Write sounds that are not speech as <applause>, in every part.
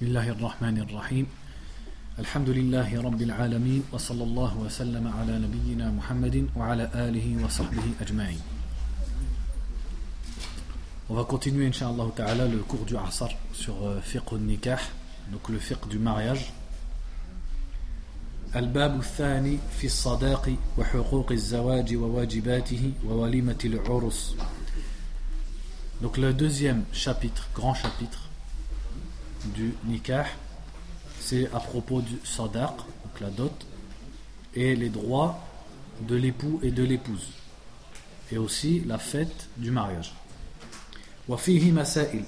بسم الله الرحمن الرحيم. الحمد لله رب العالمين وصلى الله وسلم على نبينا محمد وعلى آله وصحبه أجمعين. On va continuer, Inch'Allah Ta'ala, le cours du Asr sur euh, fiqh nikah, donc le fiqh du mariage. الباب الثاني في الصداق وحقوق الزواج وواجباته ووليمة العرس Donc le deuxième chapitre, grand chapitre du nikah, c'est à propos du sadaq, donc la dot, et les droits de l'époux et de l'épouse, et aussi la fête du mariage. وفيه مسائل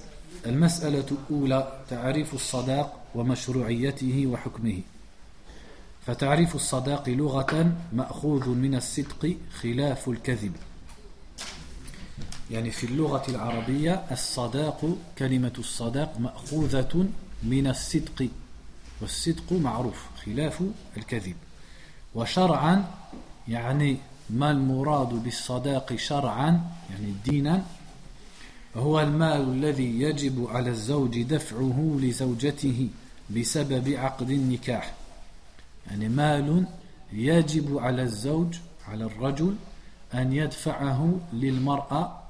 المسألة الأولى تعريف الصداق ومشروعيته وحكمه فتعريف الصداق لغة مأخوذ من الصدق خلاف الكذب يعني في اللغة العربية الصداق كلمة الصداق مأخوذة من الصدق والصدق معروف خلاف الكذب. وشرعا يعني ما المراد بالصداق شرعا يعني دينا هو المال الذي يجب على الزوج دفعه لزوجته بسبب عقد النكاح. يعني مال يجب على الزوج على الرجل أن يدفعه للمرأة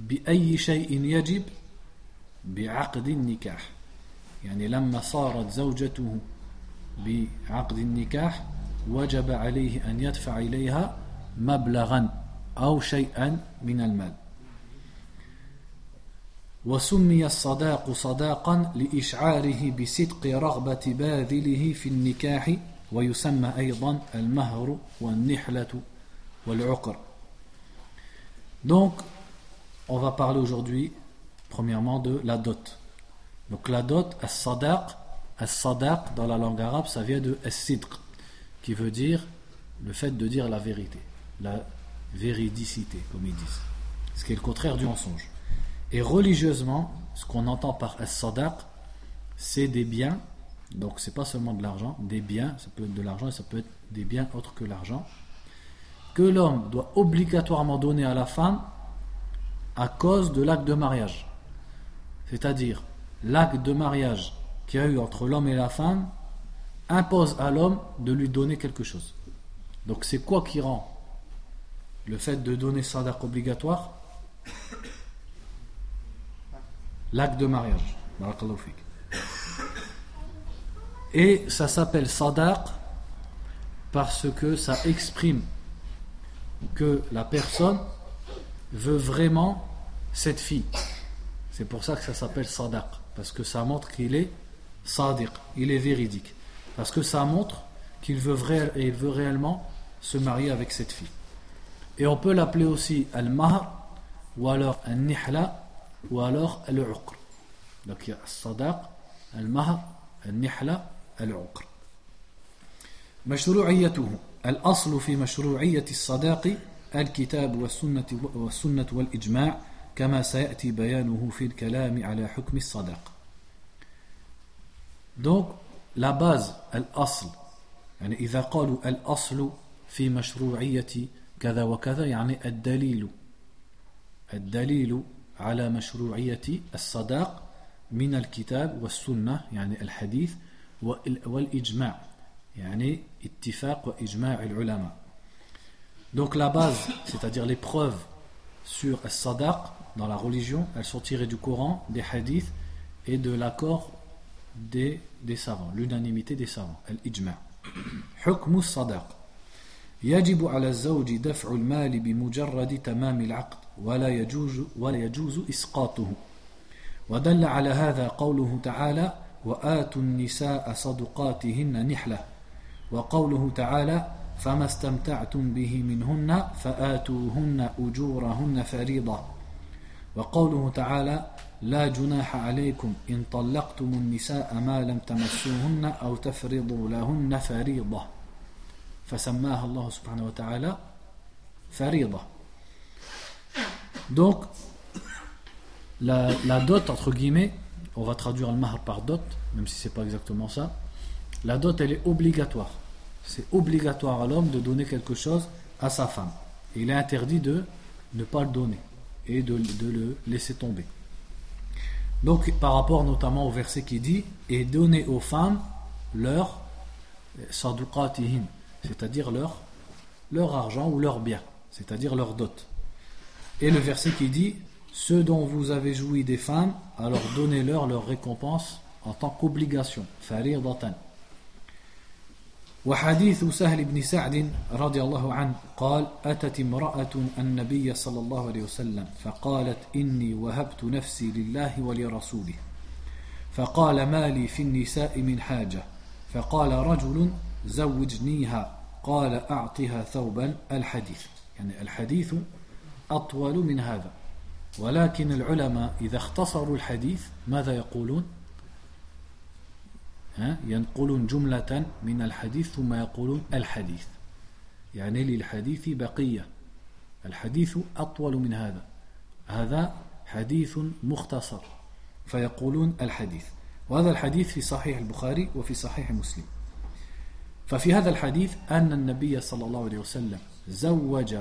بأي شيء يجب بعقد النكاح. يعني لما صارت زوجته بعقد النكاح وجب عليه أن يدفع إليها مبلغا أو شيئا من المال. وسمي الصداق صداقا لإشعاره بصدق رغبة باذله في النكاح ويسمى أيضا المهر والنحلة والعقر. Donc, on va parler aujourd'hui, premièrement, de la dot. Donc la dot, as-sadaq, as-sadaq dans la langue arabe, ça vient de as-sidq, qui veut dire le fait de dire la vérité, la véridicité, comme ils disent. Ce qui est le contraire du mensonge. Et religieusement, ce qu'on entend par as-sadaq, c'est des biens, donc c'est pas seulement de l'argent, des biens, ça peut être de l'argent et ça peut être des biens autres que l'argent, que l'homme doit obligatoirement donner à la femme à cause de l'acte de mariage. C'est-à-dire, l'acte de mariage qu'il y a eu entre l'homme et la femme impose à l'homme de lui donner quelque chose. Donc c'est quoi qui rend le fait de donner sadaq obligatoire? L'acte de mariage. Et ça s'appelle sadaq parce que ça exprime que la personne veut vraiment cette fille. C'est pour ça que ça s'appelle sadaq, parce que ça montre qu'il est sadiq, il est véridique. Parce que ça montre qu'il veut, il veut réellement se marier avec cette fille. Et on peut l'appeler aussi al-mahr, ou alors al-nihla, ou alors al-uqr. Donc il y a al-sadaq, al-mahr, al-nihla, al-uqr. مشروعيته الأصل في مشروعية الصداق الكتاب والسنة, والسنة والإجماع كما سيأتي بيانه في الكلام على حكم الصداق Donc la base الأصل يعني إذا قالوا الأصل في مشروعية كذا وكذا يعني الدليل الدليل على مشروعية الصداق من الكتاب والسنة يعني الحديث والإجماع يعني اتفاق وإجماع العلماء. Donc la base, c'est-à-dire les preuves sur al-sadaq dans la religion, elles sont tirées du Coran, des hadiths et de l'accord des, des savants, l'unanimité des savants, al-ijma'. حكم الصداق يجب على الزوج دفع المال بمجرد تمام العقد ولا يجوز ولا يجوز إسقاطه ودل على هذا قوله تعالى وآتوا النساء صدقاتهن نحلة وقوله تعالى فما استمتعتم به منهن فآتوهن أجورهن فريضة. وقوله تعالى لا جناح عليكم إن طلقتم النساء ما لم تمسوهن أو تفرضوا لهن فريضة. فسماها الله سبحانه وتعالى فريضة. Donc, la, la dot, entre guillemets, on va traduire le mahr par dot, même si c'est pas exactement ça, la dot elle est obligatoire. C'est obligatoire à l'homme de donner quelque chose à sa femme. il est interdit de ne pas le donner et de, le laisser tomber. Donc, par rapport notamment au verset qui dit Et donnez aux femmes leur saduqatihim, c'est-à-dire leur, leur argent ou leur bien, c'est-à-dire leur dot. Et le verset qui dit Ceux dont vous avez joui des femmes, alors donnez-leur leur récompense en tant qu'obligation. وحديث سهل بن سعد رضي الله عنه قال أتت امرأة النبي صلى الله عليه وسلم فقالت إني وهبت نفسي لله ولرسوله. فقال ما لي في النساء من حاجة. فقال رجل زوجنيها. قال أعطها ثوبا الحديث. يعني الحديث أطول من هذا. ولكن العلماء إذا اختصروا الحديث ماذا يقولون؟ ينقلون جملة من الحديث ثم يقولون الحديث. يعني للحديث بقية. الحديث أطول من هذا. هذا حديث مختصر. فيقولون الحديث. وهذا الحديث في صحيح البخاري وفي صحيح مسلم. ففي هذا الحديث أن النبي صلى الله عليه وسلم زوج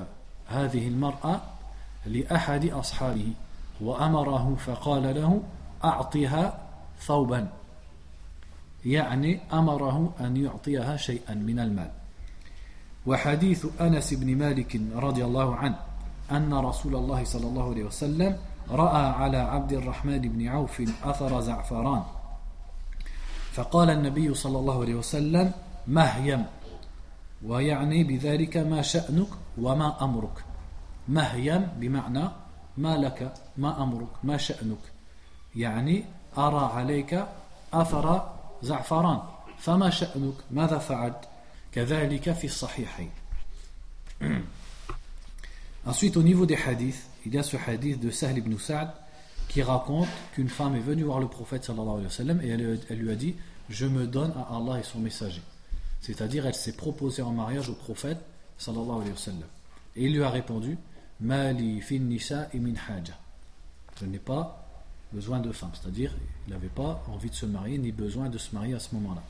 هذه المرأة لأحد أصحابه وأمره فقال له أعطها ثوبا. يعني أمره أن يعطيها شيئا من المال. وحديث أنس بن مالك رضي الله عنه أن رسول الله صلى الله عليه وسلم رأى على عبد الرحمن بن عوف أثر زعفران. فقال النبي صلى الله عليه وسلم مهيم. ويعني بذلك ما شأنك وما أمرك. مهيم بمعنى ما لك ما أمرك ما شأنك. يعني أرى عليك أثر زعفران فما شأنك ماذا فعلت كذلك في الصحيحين <clears throat> Ensuite, au niveau des hadiths, il y a ce hadith de Sahl ibn Sa'd qui raconte qu'une femme est venue voir le prophète sallallahu alayhi wa sallam et elle, elle, lui a dit Je me donne à Allah et son messager. C'est-à-dire, elle s'est proposée en mariage au prophète sallallahu alayhi wa sallam. Et il lui a répondu Mali fin nisa min haja. Je n'ai pas besoin de femmes, c'est-à-dire il n'avait pas envie de se marier ni besoin de se marier à ce moment-là.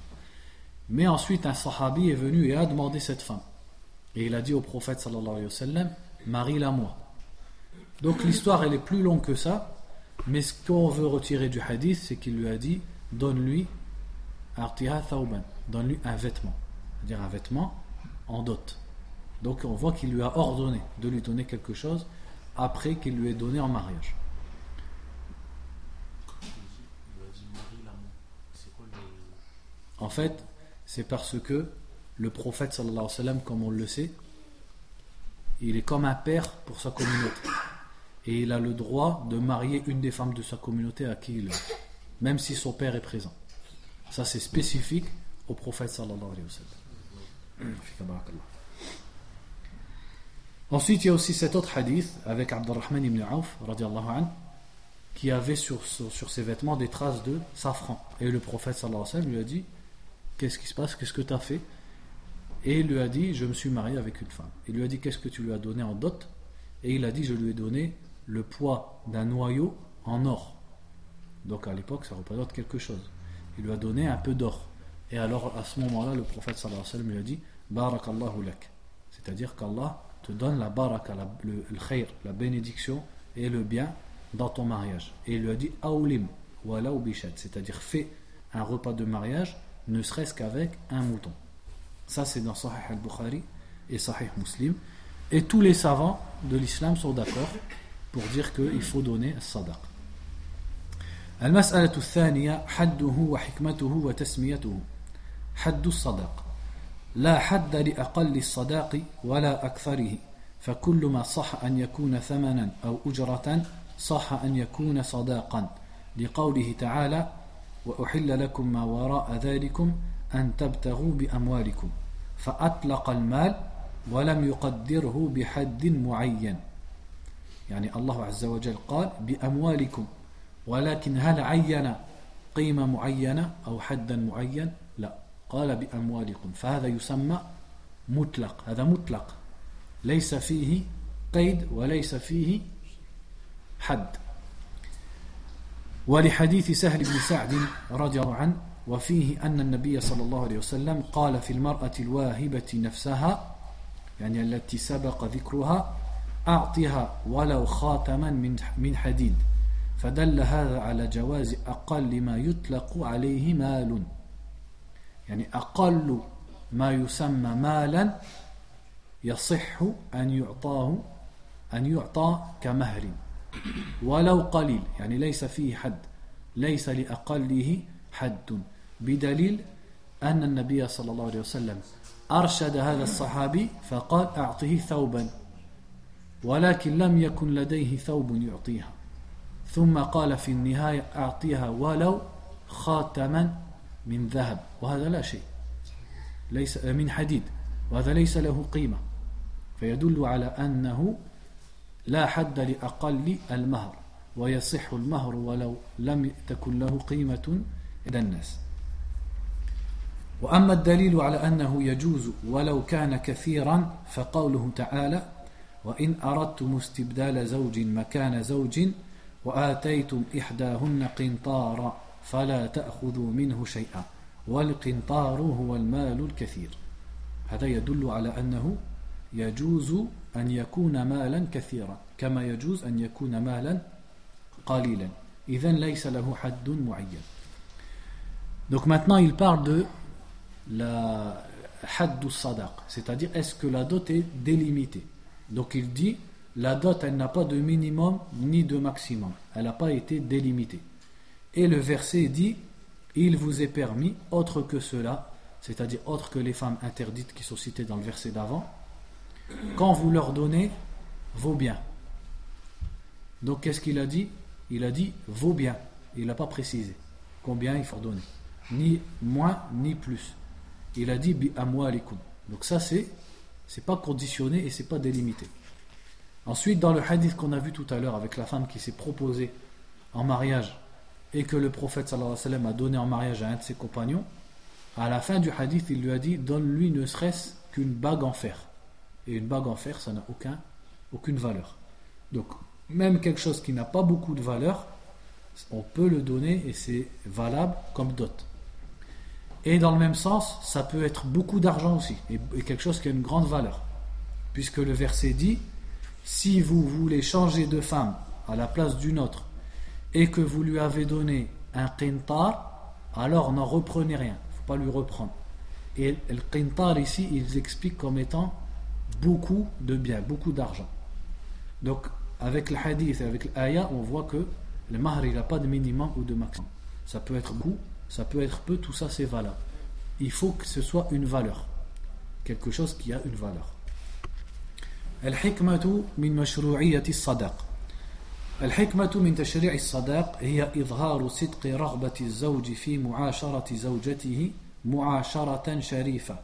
Mais ensuite un sahabi est venu et a demandé cette femme. Et il a dit au prophète sallallahu alayhi wa sallam, marie-la moi. Donc l'histoire elle est plus longue que ça, mais ce qu'on veut retirer du hadith, c'est qu'il lui a dit, donne-lui donne-lui un vêtement, c'est-à-dire un vêtement en dot. Donc on voit qu'il lui a ordonné de lui donner quelque chose après qu'il lui ait donné en mariage. En fait, c'est parce que le prophète alayhi wa sallam, comme on le sait, il est comme un père pour sa communauté. Et il a le droit de marier une des femmes de sa communauté à qui il veut, même si son père est présent. Ça, c'est spécifique au prophète sallallahu alayhi wa sallam. Ensuite, il y a aussi cet autre hadith avec Abdurrahman ibn Auf, anhu, qui avait sur, sur, sur, ses vêtements des traces de safran. Et le prophète sallallahu alayhi wa sallam lui a dit Qu'est-ce qui se passe? Qu'est-ce que tu as fait? Et il lui a dit Je me suis marié avec une femme. Il lui a dit Qu'est-ce que tu lui as donné en dot? Et il a dit Je lui ai donné le poids d'un noyau en or. Donc à l'époque, ça représente quelque chose. Il lui a donné un peu d'or. Et alors à ce moment-là, le prophète sallallahu alayhi wa sallam lui a dit Barakallahu lak. C'est-à-dire qu'Allah te donne la baraka, le, le la bénédiction et le bien dans ton mariage. Et il lui a dit Aoulim, wala c'est-à-dire fais un repas de mariage ne serait-ce qu'avec un mouton. Ça, c'est dans Sahih al-Bukhari et Sahih Muslim. Et tous les savants de l'islam sont d'accord pour dire qu'il faut donner الصدق. المسألة الثانية حده وحكمته وتسميته حد الصدق لا حد لأقل الصداق ولا أكثره فكل ما صح أن يكون ثمنا أو أجرة صح أن يكون صداقا لقوله تعالى وأحل لكم ما وراء ذلكم أن تبتغوا بأموالكم فأطلق المال ولم يقدره بحد معين. يعني الله عز وجل قال بأموالكم ولكن هل عين قيمة معينة أو حدا معين؟ لا قال بأموالكم فهذا يسمى مطلق هذا مطلق ليس فيه قيد وليس فيه حد. ولحديث سهل بن سعد رضي الله عنه وفيه أن النبي صلى الله عليه وسلم قال في المرأة الواهبة نفسها يعني التي سبق ذكرها أعطها ولو خاتما من من حديد. فدل هذا على جواز أقل ما يطلق عليه مال. يعني أقل ما يسمى مالا يصح أن يعطاه أن يعطى كمهر. ولو قليل يعني ليس فيه حد ليس لأقله حد بدليل أن النبي صلى الله عليه وسلم أرشد هذا الصحابي فقال أعطه ثوبا ولكن لم يكن لديه ثوب يعطيها. ثم قال في النهاية أعطيها ولو خاتما من ذهب وهذا لا شيء ليس من حديد وهذا ليس له قيمة. فيدل على أنه لا حد لأقل المهر ويصح المهر ولو لم تكن له قيمة إلى الناس. وأما الدليل على أنه يجوز ولو كان كثيرا فقوله تعالى وإن أردتم استبدال زوج مكان زوج وآتيتم إحداهن قنطارا فلا تأخذوا منه شيئا والقنطار هو المال الكثير. هذا يدل على أنه يجوز أن يكون مالا كثيرا كما يجوز أن يكون مالا قليلا إذن ليس له حد معين Donc maintenant il parle de la haddu sadaq, c'est-à-dire est-ce que la dot est délimitée. Donc il dit la dot elle n'a pas de minimum ni de maximum, elle n'a pas été délimitée. Et le verset dit il vous est permis autre que cela, c'est-à-dire autre que les femmes interdites qui sont citées dans le verset d'avant, quand vous leur donnez vos biens. Donc qu'est-ce qu'il a dit? Il a dit vos biens. Il n'a pas précisé combien il faut donner. Ni moins ni plus. Il a dit bi amwalikum. Donc ça c'est c'est pas conditionné et c'est pas délimité. Ensuite dans le hadith qu'on a vu tout à l'heure avec la femme qui s'est proposée en mariage et que le prophète a donné en mariage à un de ses compagnons, à la fin du hadith il lui a dit donne-lui ne serait-ce qu'une bague en fer. Et une bague en fer ça n'a aucun, aucune valeur. Donc même quelque chose qui n'a pas beaucoup de valeur, on peut le donner et c'est valable comme dot. Et dans le même sens, ça peut être beaucoup d'argent aussi, et, quelque chose qui a une grande valeur. Puisque le verset dit, si vous voulez changer de femme à la place d'une autre, et que vous lui avez donné un qintar, alors n'en reprenez rien, il ne faut pas lui reprendre. Et le qintar ici, ils expliquent comme étant beaucoup de biens, beaucoup d'argent. Donc, avec le hadith et avec l'ayah, on voit que le mahr, il n'a pas de minimum ou de maximum. Ça peut être beaucoup, ça peut être peu, tout ça c'est valable. Il faut que ce soit une valeur. Quelque chose qui a une valeur. الحكمة من مشروعية الصداق الحكمة من تشريع الصداق هي إظهار صدق رغبة الزوج في معاشرة زوجته معاشرة شريفة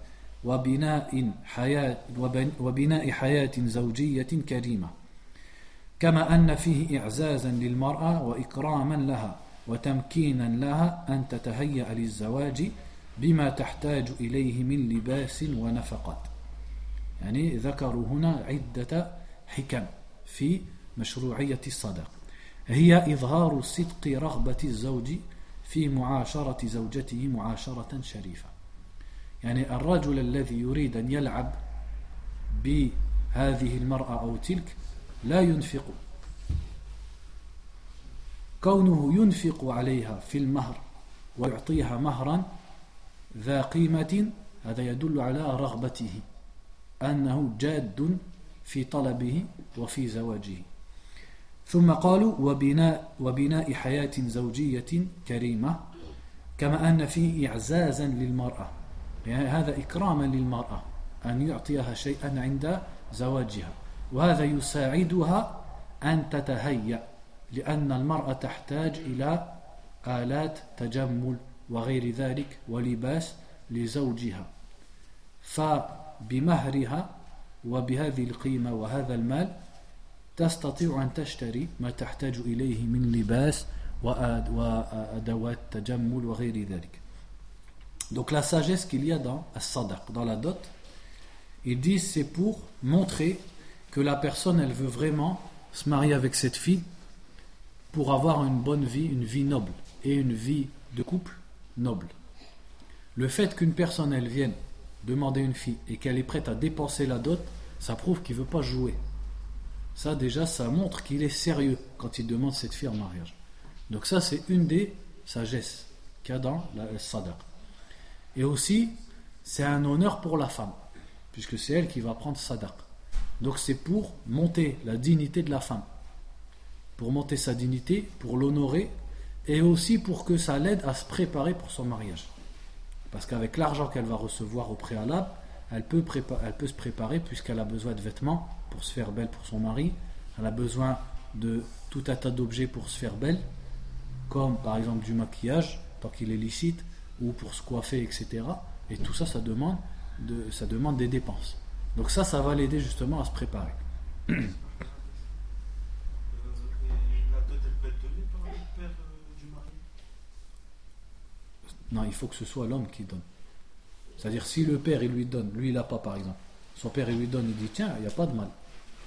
وبناء حياة وبناء حياة زوجية كريمة. كما أن فيه إعزازا للمرأة وإكراما لها وتمكينا لها أن تتهيأ للزواج بما تحتاج إليه من لباس ونفقات. يعني ذكروا هنا عدة حكم في مشروعية الصداق هي إظهار صدق رغبة الزوج في معاشرة زوجته معاشرة شريفة. يعني الرجل الذي يريد أن يلعب بهذه المرأة أو تلك لا ينفق. كونه ينفق عليها في المهر ويعطيها مهرا ذا قيمة هذا يدل على رغبته أنه جاد في طلبه وفي زواجه. ثم قالوا وبناء, وبناء حياة زوجية كريمة كما أن فيه إعزازا للمرأة. يعني هذا إكراما للمرأة أن يعطيها شيئا عند زواجها وهذا يساعدها أن تتهيأ لأن المرأة تحتاج إلى آلات تجمل وغير ذلك ولباس لزوجها. فبمهرها وبهذه القيمة وهذا المال تستطيع أن تشتري ما تحتاج إليه من لباس وأدوات تجمل وغير ذلك. Donc la sagesse qu'il y a dans sadaq, dans la dot, ils disent c'est pour montrer que la personne elle veut vraiment se marier avec cette fille pour avoir une bonne vie, une vie noble et une vie de couple noble. Le fait qu'une personne elle vienne demander une fille et qu'elle est prête à dépenser la dot, ça prouve qu'il ne veut pas jouer. Ça déjà, ça montre qu'il est sérieux quand il demande cette fille en mariage. Donc ça c'est une des sagesses qu'il y a dans la sadaq. Et aussi, c'est un honneur pour la femme, puisque c'est elle qui va prendre sadaq. Donc c'est pour monter la dignité de la femme, pour monter sa dignité, pour l'honorer, et aussi pour que ça l'aide à se préparer pour son mariage. Parce qu'avec l'argent qu'elle va recevoir au préalable, elle peut, elle peut se préparer puisqu'elle a besoin de vêtements pour se faire belle pour son mari, elle a besoin de tout un tas d'objets pour se faire belle, comme par exemple du maquillage, tant qu'il est licite, ou pour se coiffer, etc. Et tout ça, ça demande, de, ça demande des dépenses. Donc ça, ça va l'aider justement à se préparer. <coughs> Non, il faut que ce soit l'homme qui donne. C'est-à-dire, si le père il lui donne, lui il n'a pas par exemple, son père il lui donne, il dit tiens, il n'y a pas de mal.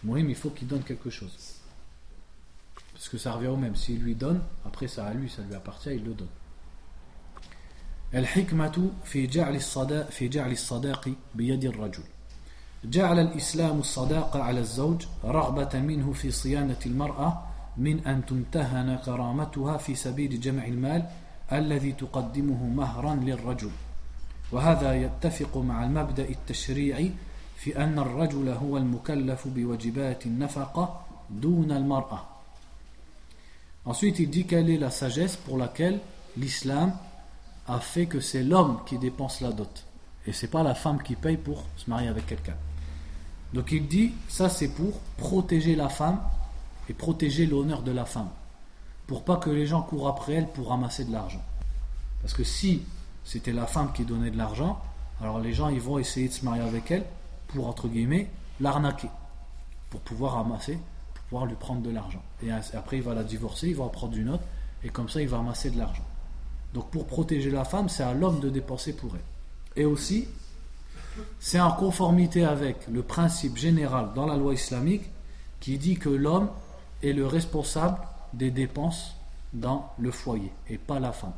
Moi, il faut qu'il donne quelque chose. Parce que ça revient au même. S'il lui donne, après ça à lui, ça lui appartient, il le donne. الحكمة في جعل الصداق في جعل الصداق بيد الرجل. جعل الإسلام الصداق على الزوج رغبة منه في صيانة المرأة من أن تمتهن كرامتها في سبيل جمع المال الذي تقدمه مهرا للرجل. وهذا يتفق مع المبدأ التشريعي في أن الرجل هو المكلف بواجبات النفقة دون المرأة. Ensuite, il dit quelle est la sagesse pour laquelle l'islam a fait que c'est l'homme qui dépense la dot. Et c'est pas la femme qui paye pour se marier avec quelqu'un. Donc il dit, ça c'est pour protéger la femme et protéger l'honneur de la femme. Pour pas que les gens courent après elle pour ramasser de l'argent. Parce que si c'était la femme qui donnait de l'argent, alors les gens ils vont essayer de se marier avec elle pour, entre guillemets, l'arnaquer. Pour pouvoir ramasser, pour pouvoir lui prendre de l'argent. Et après il va la divorcer, il va en prendre une autre, et comme ça il va ramasser de l'argent. Donc pour protéger la femme, c'est à l'homme de dépenser pour elle. Et aussi, c'est en conformité avec le principe général dans la loi islamique qui dit que l'homme est le responsable des dépenses dans le foyer et pas la femme.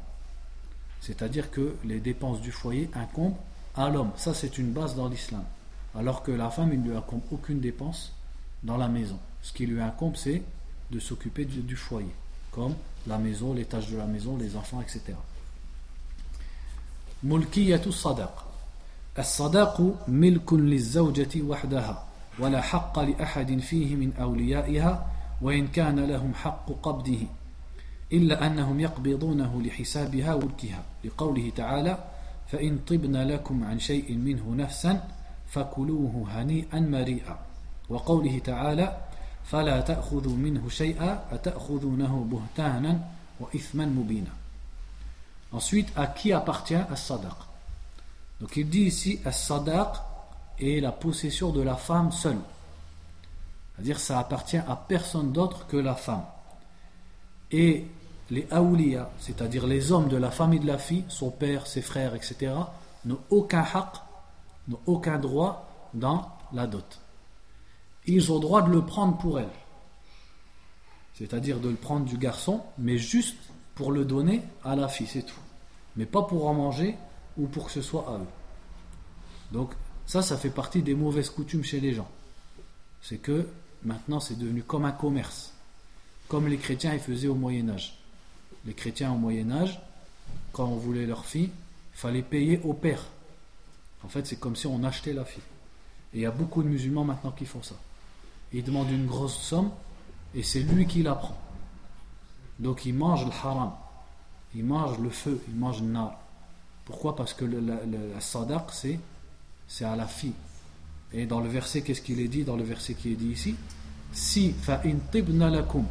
C'est-à-dire que les dépenses du foyer incombent à l'homme. Ça, c'est une base dans l'islam. Alors que la femme, il ne lui incombe aucune dépense dans la maison. Ce qui lui incombe, c'est de s'occuper du, foyer, comme la maison, les tâches de la maison, les enfants, etc. ملكية الصداق الصداق ملك للزوجة وحدها ولا حق لأحد فيه من أوليائها وإن كان لهم حق قبضه إلا أنهم يقبضونه لحسابها وملكها. لقوله تعالى فإن طبن لكم عن شيء منه نفسا فكلوه هنيئا مريئا وقوله تعالى فلا تأخذوا منه شيئا أتأخذونه بهتانا وإثما مبينا Ensuite, à qui appartient as-sadaq? Donc il dit ici, as-sadaq est la possession de la femme seule. C'est-à-dire ça appartient à personne d'autre que la femme. Et les awliya, c'est-à-dire les hommes de la famille de la fille, son père, ses frères, etc., n'ont aucun haq, n'ont aucun droit dans la dot. Ils ont droit de le prendre pour elle. C'est-à-dire de le prendre du garçon, mais juste pour le donner à la fille, c'est tout. Mais pas pour en manger ou pour que ce soit à eux. Donc ça, ça fait partie des mauvaises coutumes chez les gens. C'est que maintenant c'est devenu comme un commerce. Comme les chrétiens ils faisaient au Moyen Âge. Les chrétiens au Moyen Âge, quand on voulait leur fille, il fallait payer au père. En fait, c'est comme si on achetait la fille. Et il y a beaucoup de musulmans maintenant qui font ça. Ils demandent une grosse somme et c'est lui qui la prend. Donc il mange le haram, il mange le feu, il mange le nar. Pourquoi? Parce que le, le, sadaq, c'est, c'est à la fille. Et dans le verset, qu'est-ce qu'il est dit? Dans le verset qui est dit ici Si, fa'in tibna lakum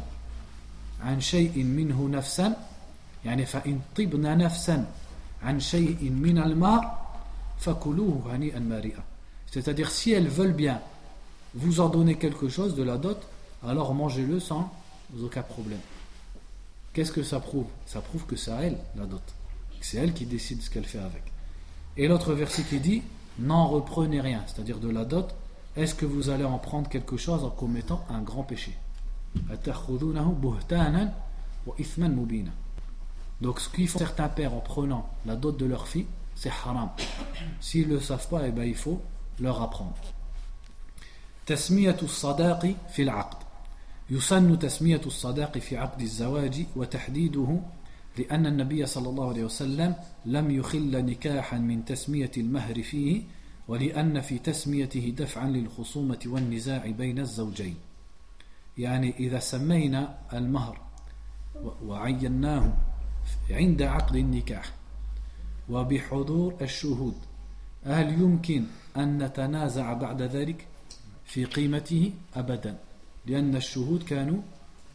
an shay'in minhu nafsan, yani fa'in tibna nafsan an shay'in min al-ma, fakuluhu hani'an mari'a. C'est-à-dire, si elles veulent bien vous en donner quelque chose de la dot, alors mangez-le sans aucun problème. Qu'est-ce que ça prouve? Ça prouve que c'est à elle la dot. C'est elle qui décide ce qu'elle fait avec. Et l'autre verset qui dit N'en reprenez rien, c'est-à-dire de la dot, est-ce que vous allez en prendre quelque chose en commettant un grand péché? Donc ce qu'ils font certains pères en prenant la dot de leur fille, c'est haram. S'ils ne le savent pas, eh ben, il faut leur apprendre. يسن تسمية الصداق في عقد الزواج وتحديده لأن النبي صلى الله عليه وسلم لم يخل نكاحا من تسمية المهر فيه ولأن في تسميته دفعا للخصومة والنزاع بين الزوجين. يعني إذا سمينا المهر وعيناه عند عقد النكاح وبحضور الشهود هل يمكن أن نتنازع بعد ذلك في قيمته؟ أبدا. لأن الشهود كانوا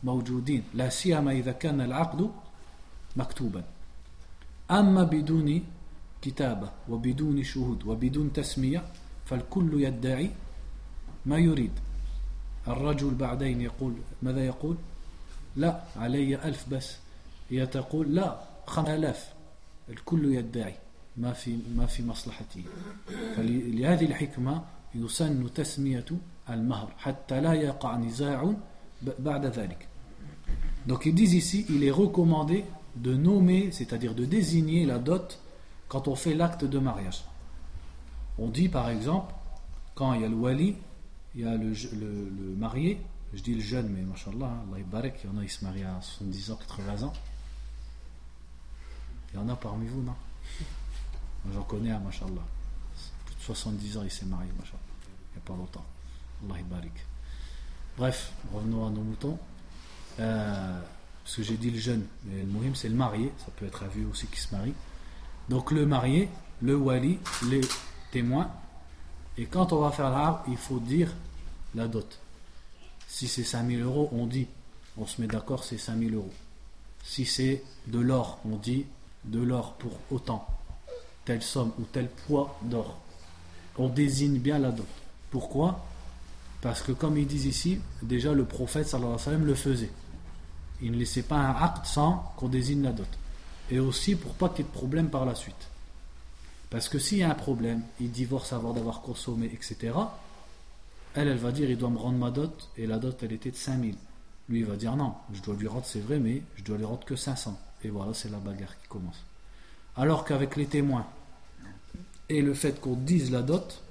موجودين لا سيما إذا كان العقد مكتوبا. أما بدون كتابة وبدون شهود وبدون تسمية فالكل يدعي ما يريد. الرجل بعدين يقول ماذا يقول؟ لا علي ألف بس. هي تقول لا خمس آلاف. الكل يدعي ما في ما في مصلحته. فلهذه الحكمة يسن تسمية al-mahr. Donc ils disent ici, il est recommandé de nommer, c'est-à-dire de désigner la dot quand on fait l'acte de mariage. On dit par exemple, quand il y a le wali, il y a le, marié, je dis le jeune, mais mashallah, hein, Allah barek, il y en a, ils se marient à 70 ans, 80 ans. Il y en a parmi vous, non? J'en connais un, mashallah. Plus de 70 ans, il s'est marié, mashallah, il n'y a pas longtemps. Bref, revenons à nos moutons. Euh, parce que j'ai dit le jeune, le c'est le marié, ça peut être vieux aussi qui se marie. Donc le marié, le wali, les témoins, et quand on va faire l'arbre, il faut dire la dot. Si c'est 5000 euros, on dit, on se met d'accord, c'est 5000 euros. Si c'est de l'or, on dit de l'or pour autant, telle somme ou tel poids d'or. On désigne bien la dot. Pourquoi? Parce que comme ils disent ici, déjà le prophète le faisait. Il ne laissait pas un acte sans qu'on désigne la dot. Et aussi pour pas qu'il y ait de problème par la suite. Parce que s'il y a un problème, il divorce avant d'avoir consommé, etc., elle, elle va dire il doit me rendre ma dot, et la dot, elle était de 5000. Lui, il va dire non, je dois lui rendre, c'est vrai, mais je dois lui rendre que 500. Et voilà, c'est la bagarre qui commence. Alors qu'avec les témoins et le fait qu'on dise la dot,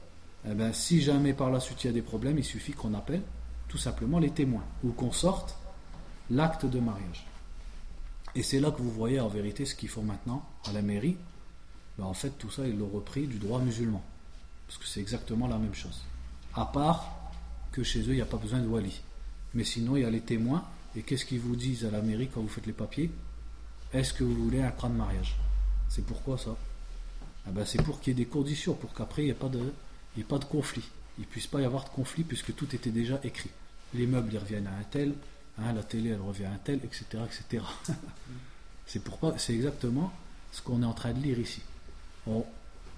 eh ben, si jamais par la suite il y a des problèmes, il suffit qu'on appelle tout simplement les témoins ou qu'on sorte l'acte de mariage. Et c'est là que vous voyez en vérité ce qu'ils font maintenant à la mairie. Ben, en fait, tout ça, ils l'ont repris du droit musulman. Parce que c'est exactement la même chose. À part que chez eux, il n'y a pas besoin de wali. Mais sinon, il y a les témoins. Et qu'est-ce qu'ils vous disent à la mairie quand vous faites les papiers? Est-ce que vous voulez un plan de mariage? C'est pourquoi ça? Ah ben, C'est pour qu'il y ait des conditions, pour qu'après, il n'y ait, pas de, ait pas de conflit. Il ne puisse pas y avoir de conflit puisque tout était déjà écrit. Les meubles, ils reviennent à un tel, hein, la télé, elle revient à un tel, etc. <laughs> c'est c'est exactement ce qu'on est en train de lire ici. On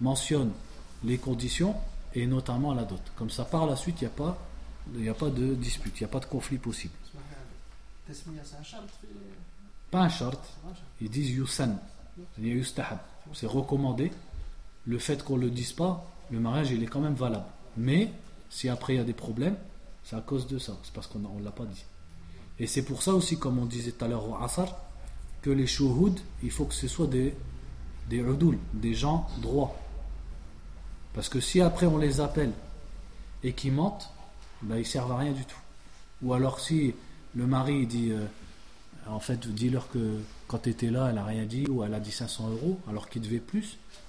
mentionne les conditions et notamment la dot. Comme ça, par la suite, il n'y a, pas, il a pas de dispute, il n'y a pas de conflit possible. Pas un chart. Ils disent yusan. C'est recommandé. Le fait qu'on ne le dise pas, le mariage, il est quand même valable. Mais, si après il y a des problèmes, c'est à cause de ça. C'est parce qu'on ne l'a pas dit. Et c'est pour ça aussi, comme on disait tout à l'heure au Asar, que les shuhud, il faut que ce soit des, des des gens droits. Parce que si après on les appelle et qu'ils mentent, ben ils servent à rien du tout. Ou alors si le mari dit, euh, en fait, dis-leur que quand tu étais là, elle n'a rien dit, ou elle a dit 500 euros, alors qu'il devait plus,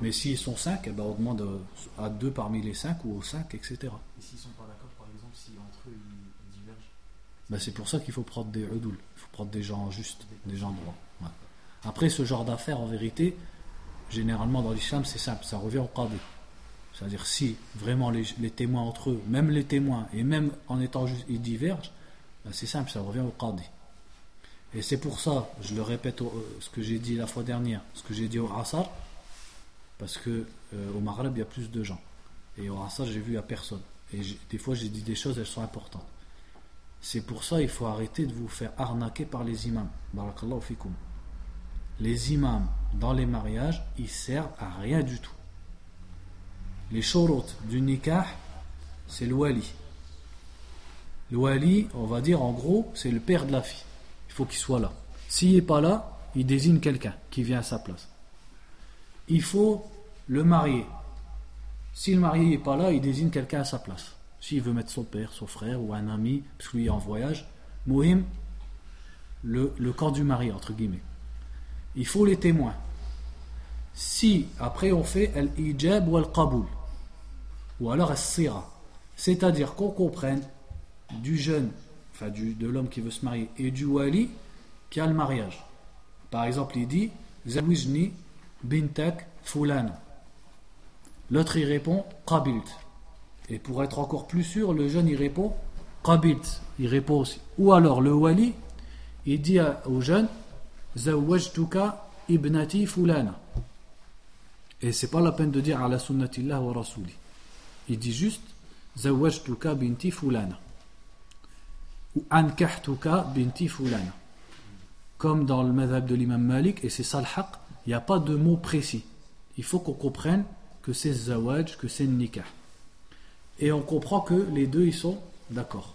Mais s'ils sont cinq, eh ben, on demande euh, à deux parmi les cinq ou aux cinq, etc. Et s'ils sont pas d'accord, par exemple, si entre eux ils divergent? Ben, C'est pour ça qu'il faut prendre des redoules, il faut prendre des gens justes, des gens droits. Après, ce genre d'affaires, en vérité, généralement dans l'islam, c'est simple, ça revient au qadi. C'est-à-dire, si vraiment les, témoins entre eux, même les témoins, et même en étant juste, ils divergent, ben, c'est simple, ça revient au qadi. Et c'est pour ça, je le répète, euh, ce que j'ai dit la fois dernière, ce que j'ai dit au Asar, parce que euh, au Maghreb il y a plus de gens. Et au Asar j'ai vu à personne. Et des fois j'ai dit des choses, elles sont importantes. C'est pour ça qu'il faut arrêter de vous faire arnaquer par les imams. Barakallahu fikum. Les imams dans les mariages, ils servent à rien du tout. Les shurut du nikah, c'est le wali. Le wali, on va dire en gros, c'est le père de la fille. Il faut qu'il soit là. S'il n'est pas là, il désigne quelqu'un qui vient à sa place. Il faut le marier. Si le marié n'est pas là, il désigne quelqu'un à sa place. S'il veut mettre son père, son frère ou un ami, parce qu'il est en voyage, Mohim, le, corps du mari, entre guillemets. Il faut les témoins. Si, après, on fait al-ijab ou al-qaboul, ou alors al-sira, c'est-à-dire qu'on comprenne du jeune, enfin de l'homme qui veut se marier, et du wali qui a le mariage. Par exemple, il dit bintak fulana. L'autre il répond Qabilt. Et pour être encore plus sûr, le jeune il répond Qabilt. Il répond aussi. Ou alors le wali, il dit au jeune Zawajtuka ibnati fulana. Et c'est pas la peine de dire ala sunnatillah wa rasuli. Il dit juste Zawajtuka binti fulana. Ou ankahtuka binti fulana. Comme dans le madhab de l'imam Malik, et c'est ça il n'y a pas de mot précis. Il faut qu'on comprenne que c'est zawaj, que c'est nikah. Et on comprend que les deux, ils sont d'accord.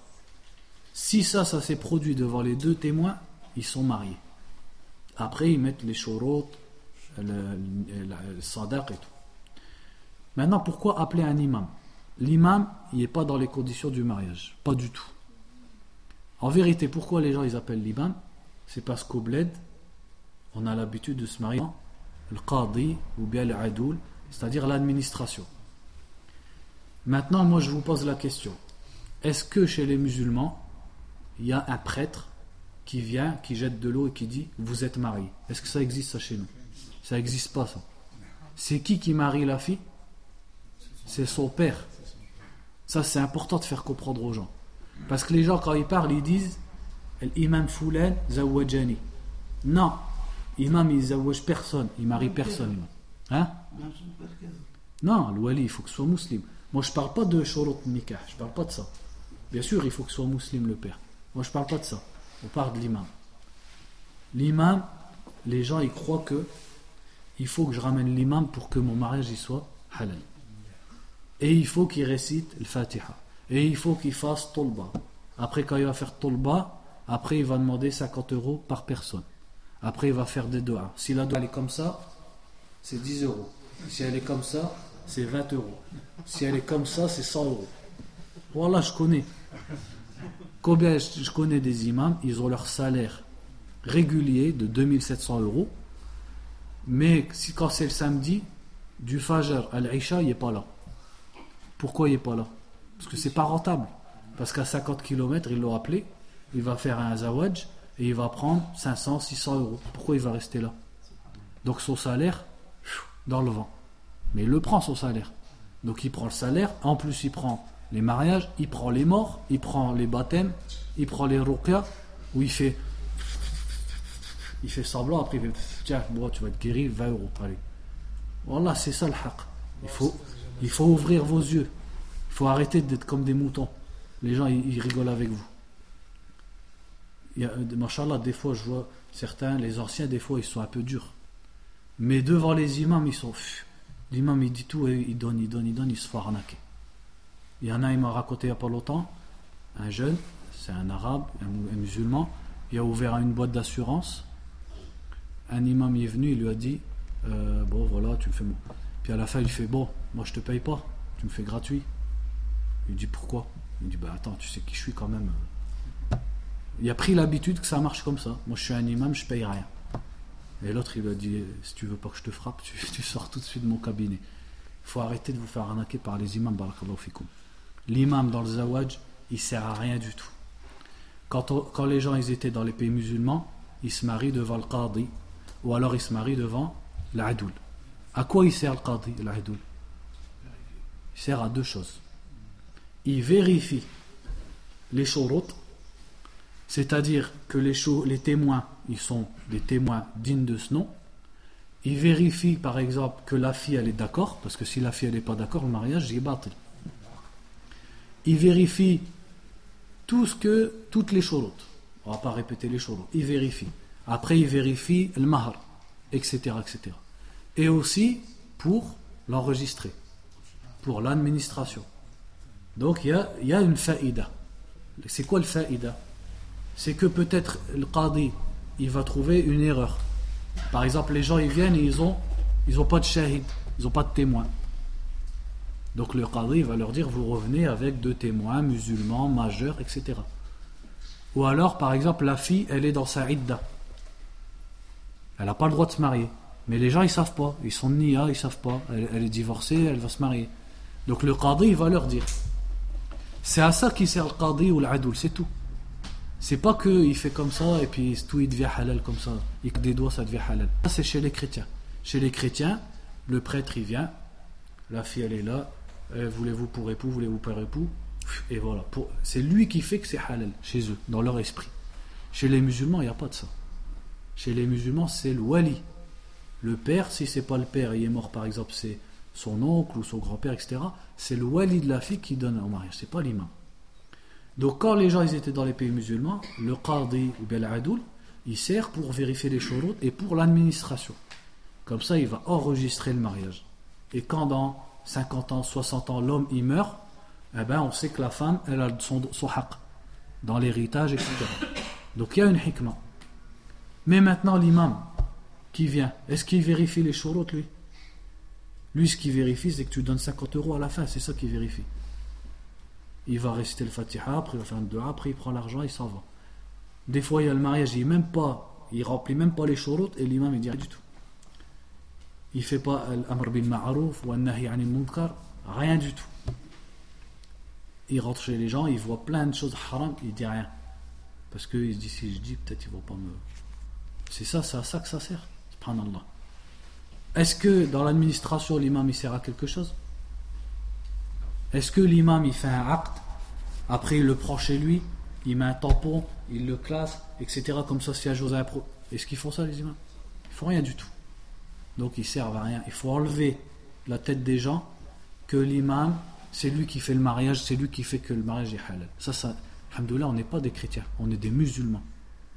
Si ça, ça s'est produit devant les deux témoins, ils sont mariés. Après, ils mettent les shurut, le, le, sadaq et tout. Maintenant, pourquoi appeler un imam? L'imam, il n'est pas dans les conditions du mariage. Pas du tout. En vérité, pourquoi les gens ils appellent l'imam? C'est parce qu'au bled, on a l'habitude de se marier le qadi ou bien le adoul, c'est-à-dire l'administration. Maintenant, moi je vous pose la question. Est-ce que chez les musulmans, il y a un prêtre qui vient, qui jette de l'eau et qui dit Vous êtes marié Est-ce que ça existe ça chez nous? Ça n'existe pas ça. C'est qui qui marie la fille? C'est son père. Ça c'est important de faire comprendre aux gens. Parce que les gens quand ils parlent, ils disent L'imam Foulen Zawajani. Non, imam il zawaj personne, il marie personne. Hein? Non, le wali il faut que ce soit musulman. Moi, je parle pas de shurut nikah, je parle pas de ça. Bien sûr, il faut que ce soit musulman le père. Moi, je parle pas de ça. On parle de l'imam. L'imam, les gens, ils croient que il faut que je ramène l'imam pour que mon mariage y soit halal. Et il faut qu'il récite le Fatiha. Et il faut qu'il fasse tolba. Après, quand il va faire tolba, après, il va demander 50 euros par personne. Après, il va faire des doigts. Si la doigt est comme ça, c'est 10 euros. Si elle est comme ça, c'est 20 euros. Si elle est comme ça, c'est 100 euros. Voilà, je connais. Combien je connais des imams, ils ont leur salaire régulier de 2700 euros. Mais quand c'est le samedi, du Fajr à l'Isha, il n'est pas là. Pourquoi il n'est pas là? Parce que c'est pas rentable. Parce qu'à 50 km, ils l'ont appelé, il va faire un zawaj et il va prendre 500, 600 euros. Pourquoi il va rester là? Donc son salaire, dans le vent. Mais il le prend son salaire. Donc il prend le salaire, en plus il prend les mariages, il prend les morts, il prend les baptêmes, il prend les ruqya, où il fait il fait semblant, après il fait tiens, moi tu vas te guérir, 20 euros, allez. Voilà, c'est ça le haq. Il faut, il faut ouvrir vos yeux. Il faut arrêter d'être comme des moutons. Les gens, ils, rigolent avec vous. A, machallah, des fois, je vois certains, les anciens, des fois, ils sont un peu durs. Mais devant les imams, ils sont. L'imam, il dit tout et il donne, il donne, il donne, il se fait arnaquer. Il y en a, il m'a raconté il n'y a pas longtemps, un jeune, c'est un arabe, un, musulman, il a ouvert une boîte d'assurance. Un imam est venu, il lui a dit euh, Bon, voilà, tu me fais. Puis à la fin, il fait Bon, moi je te paye pas, tu me fais gratuit. Il dit Pourquoi? Il dit Bah attends, tu sais qui je suis quand même. Il a pris l'habitude que ça marche comme ça. Moi je suis un imam, je paye rien. Et l'autre, il lui a dit Si tu veux pas que je te frappe, tu, <laughs> sors tout de suite de mon cabinet. Il faut arrêter de vous faire arnaquer par les imams. L'imam dans le zawaj, il sert à rien du tout. Quand, quand les gens ils étaient dans les pays musulmans, ils se marient devant le qadi, ou alors ils se marient devant l'adoul. À quoi il sert le qadi, l'adoul? Il sert à deux choses. Il vérifie les shurut, c'est-à-dire que les, témoins, ils sont des témoins dignes de ce nom. Il vérifie par exemple que la fille elle est d'accord, parce que si la fille elle n'est pas d'accord, le mariage est battu. Il vérifie tout ce que, toutes les shurut. On va pas répéter les shurut. Il vérifie. Après, il vérifie le mahar, etc., etc. Et aussi pour l'enregistrer, pour l'administration. Donc, il y a, y a une faïda. C'est quoi le faïda? C'est que peut-être le qadi, il va trouver une erreur. Par exemple, les gens, ils viennent et ils ont, ils ont pas de shahid, ils ont pas de témoin. Donc le qadi va leur dire vous revenez avec deux témoins musulmans, majeurs, etc. Ou alors, par exemple, la fille, elle est dans sa idda. Elle n'a pas le droit de se marier. Mais les gens, ils savent pas. Ils sont nia, ils savent pas. Elle, est divorcée, elle va se marier. Donc le qadi, il va leur dire. C'est à ça qui sert le qadi ou l'adoul, c'est tout. C'est pas qu'il fait comme ça et puis tout il devient halal comme ça. Il des doigts, ça devient halal. Ça, c'est chez les chrétiens. Chez les chrétiens, le prêtre, il vient. La fille, elle est là. Eh, voulez-vous pour époux, voulez-vous pour époux? Et voilà. C'est lui qui fait que c'est halal chez eux, dans leur esprit. Chez les musulmans, il n'y a pas de ça. Chez les musulmans, c'est le wali. Le père, si c'est pas le père, il est mort par exemple, c'est son oncle ou son grand-père, etc. C'est le wali de la fille qui donne au mariage, c'est pas l'imam. Donc quand les gens ils étaient dans les pays musulmans, le qadi ou bien l'adoul, il sert pour vérifier les choses et pour l'administration. Comme ça, il va enregistrer le mariage. Et quand dans 50 ans, 60 ans, l'homme il meurt, eh ben, on sait que la femme, elle a son, son dans l'héritage, etc. Donc il y a une hikmah. Mais maintenant, l'imam qui vient, est-ce qu'il vérifie les shurut, lui? Lui, ce qu'il vérifie, c'est que tu donnes 50 euros à la fin, c'est ça qu'il vérifie. Il va réciter le Fatiha, après il va faire un dua, après il prend l'argent, il s'en va. Des fois, il y a le mariage, il même pas, il remplit même pas les shurut, et l'imam, il dit rien du tout il fait pas l'amr bil ma'rouf ou nahi anil munkar, rien du tout. Il rentre chez les gens, il voit plein de choses haram, il dit rien. Parce qu'il se dit, si je dis, peut-être ils vont pas me. C'est ça, c'est à ça que ça sert. Subhanallah. Est-ce que dans l'administration, l'imam il sert à quelque chose? Est-ce que l'imam il fait un acte, après il le prend chez lui, il met un tampon, il le classe, etc. Comme ça, si à un pro. Est-ce qu'ils font ça les imams? Ils font rien du tout. Donc ils servent à rien. Il faut enlever la tête des gens que l'imam, c'est lui qui fait le mariage, c'est lui qui fait que le mariage est halal. Ça, ça, alhamdoulilah, on n'est pas des chrétiens, on est des musulmans.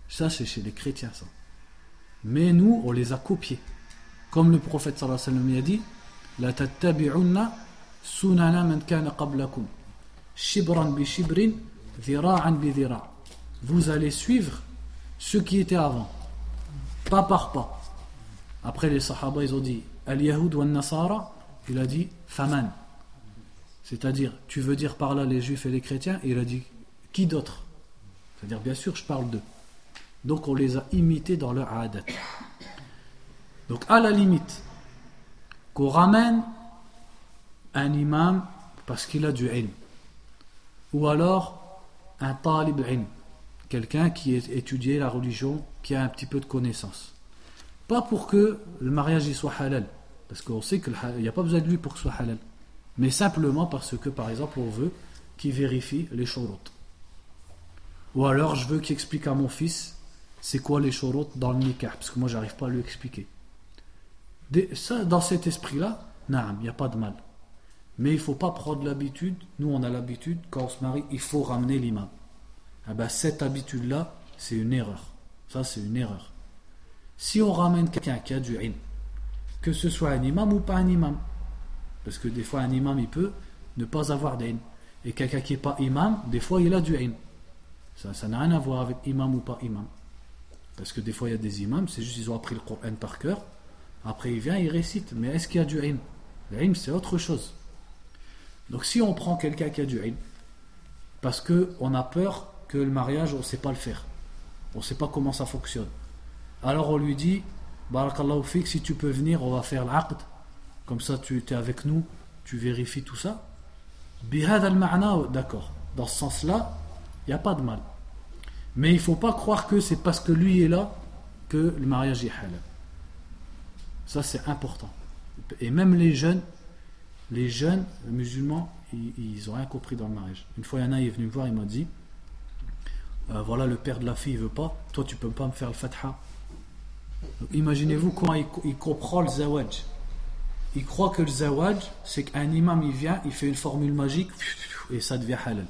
Ça, c'est chez les chrétiens, ça. Mais nous, on les a copiés. Comme le prophète sallallahu alayhi wa sallam a dit, La tattabi'unna Shibran bi shibrin. Vous allez suivre ceux qui étaient avant. Pas par pas. Après, les Sahaba, ils ont dit Al-Yahud wa Nasara, il a dit Faman. C'est-à-dire, tu veux dire par là les juifs et les chrétiens? Il a dit Qui d'autre? C'est-à-dire, bien sûr, je parle d'eux. Donc, on les a imités dans leur adat. Donc, à la limite, qu'on ramène un imam parce qu'il a du ilm. Ou alors, un talib ilm. Quelqu'un qui a étudié la religion, qui a un petit peu de connaissance. Pas pour que le mariage soit halal, parce qu'on sait qu'il n'y a pas besoin de lui pour que ce soit halal, mais simplement parce que, par exemple, on veut qu'il vérifie les shurut. Ou alors, je veux qu'il explique à mon fils c'est quoi les shurut dans le nikah, parce que moi, j'arrive pas à lui expliquer. Ça, dans cet esprit-là, il n'y a pas de mal. Mais il ne faut pas prendre l'habitude, nous on a l'habitude, quand on se marie, il faut ramener l'imam. Ah ben, cette habitude-là, c'est une erreur. Ça, c'est une erreur si on ramène quelqu'un qui a du ilm, que ce soit un imam ou pas un imam, parce que des fois un imam il peut ne pas avoir d'ilm, et quelqu'un qui n'est pas imam, des fois il a du ilm. Ça n'a rien à voir avec imam ou pas imam. Parce que des fois il y a des imams, c'est juste ils ont appris le Coran par cœur, après il vient, il récite, mais est-ce qu'il y a du ilm? L'ilm c'est autre chose. Donc si on prend quelqu'un qui a du ilm, parce qu'on a peur que le mariage on ne sait pas le faire, on ne sait pas comment ça fonctionne alors on lui dit Barakallahu fik, si tu peux venir, on va faire l'aqd. Comme ça, tu es avec nous, tu vérifies tout ça. Bihad al-ma'na, d'accord. Dans ce sens-là, il n'y a pas de mal. Mais il ne faut pas croire que c'est parce que lui est là que le mariage est halal. Ça, c'est important. Et même les jeunes, les jeunes musulmans, ils n'ont rien compris dans le mariage. Une fois, il il est venu me voir, il m'a dit euh, Voilà, le père de la fille ne veut pas, toi, tu peux pas me faire le fatha. Imaginez-vous comment il, comprend le zawaj. Il croit que le zawaj, c'est qu'un imam il vient, il fait une formule magique et ça devient halal.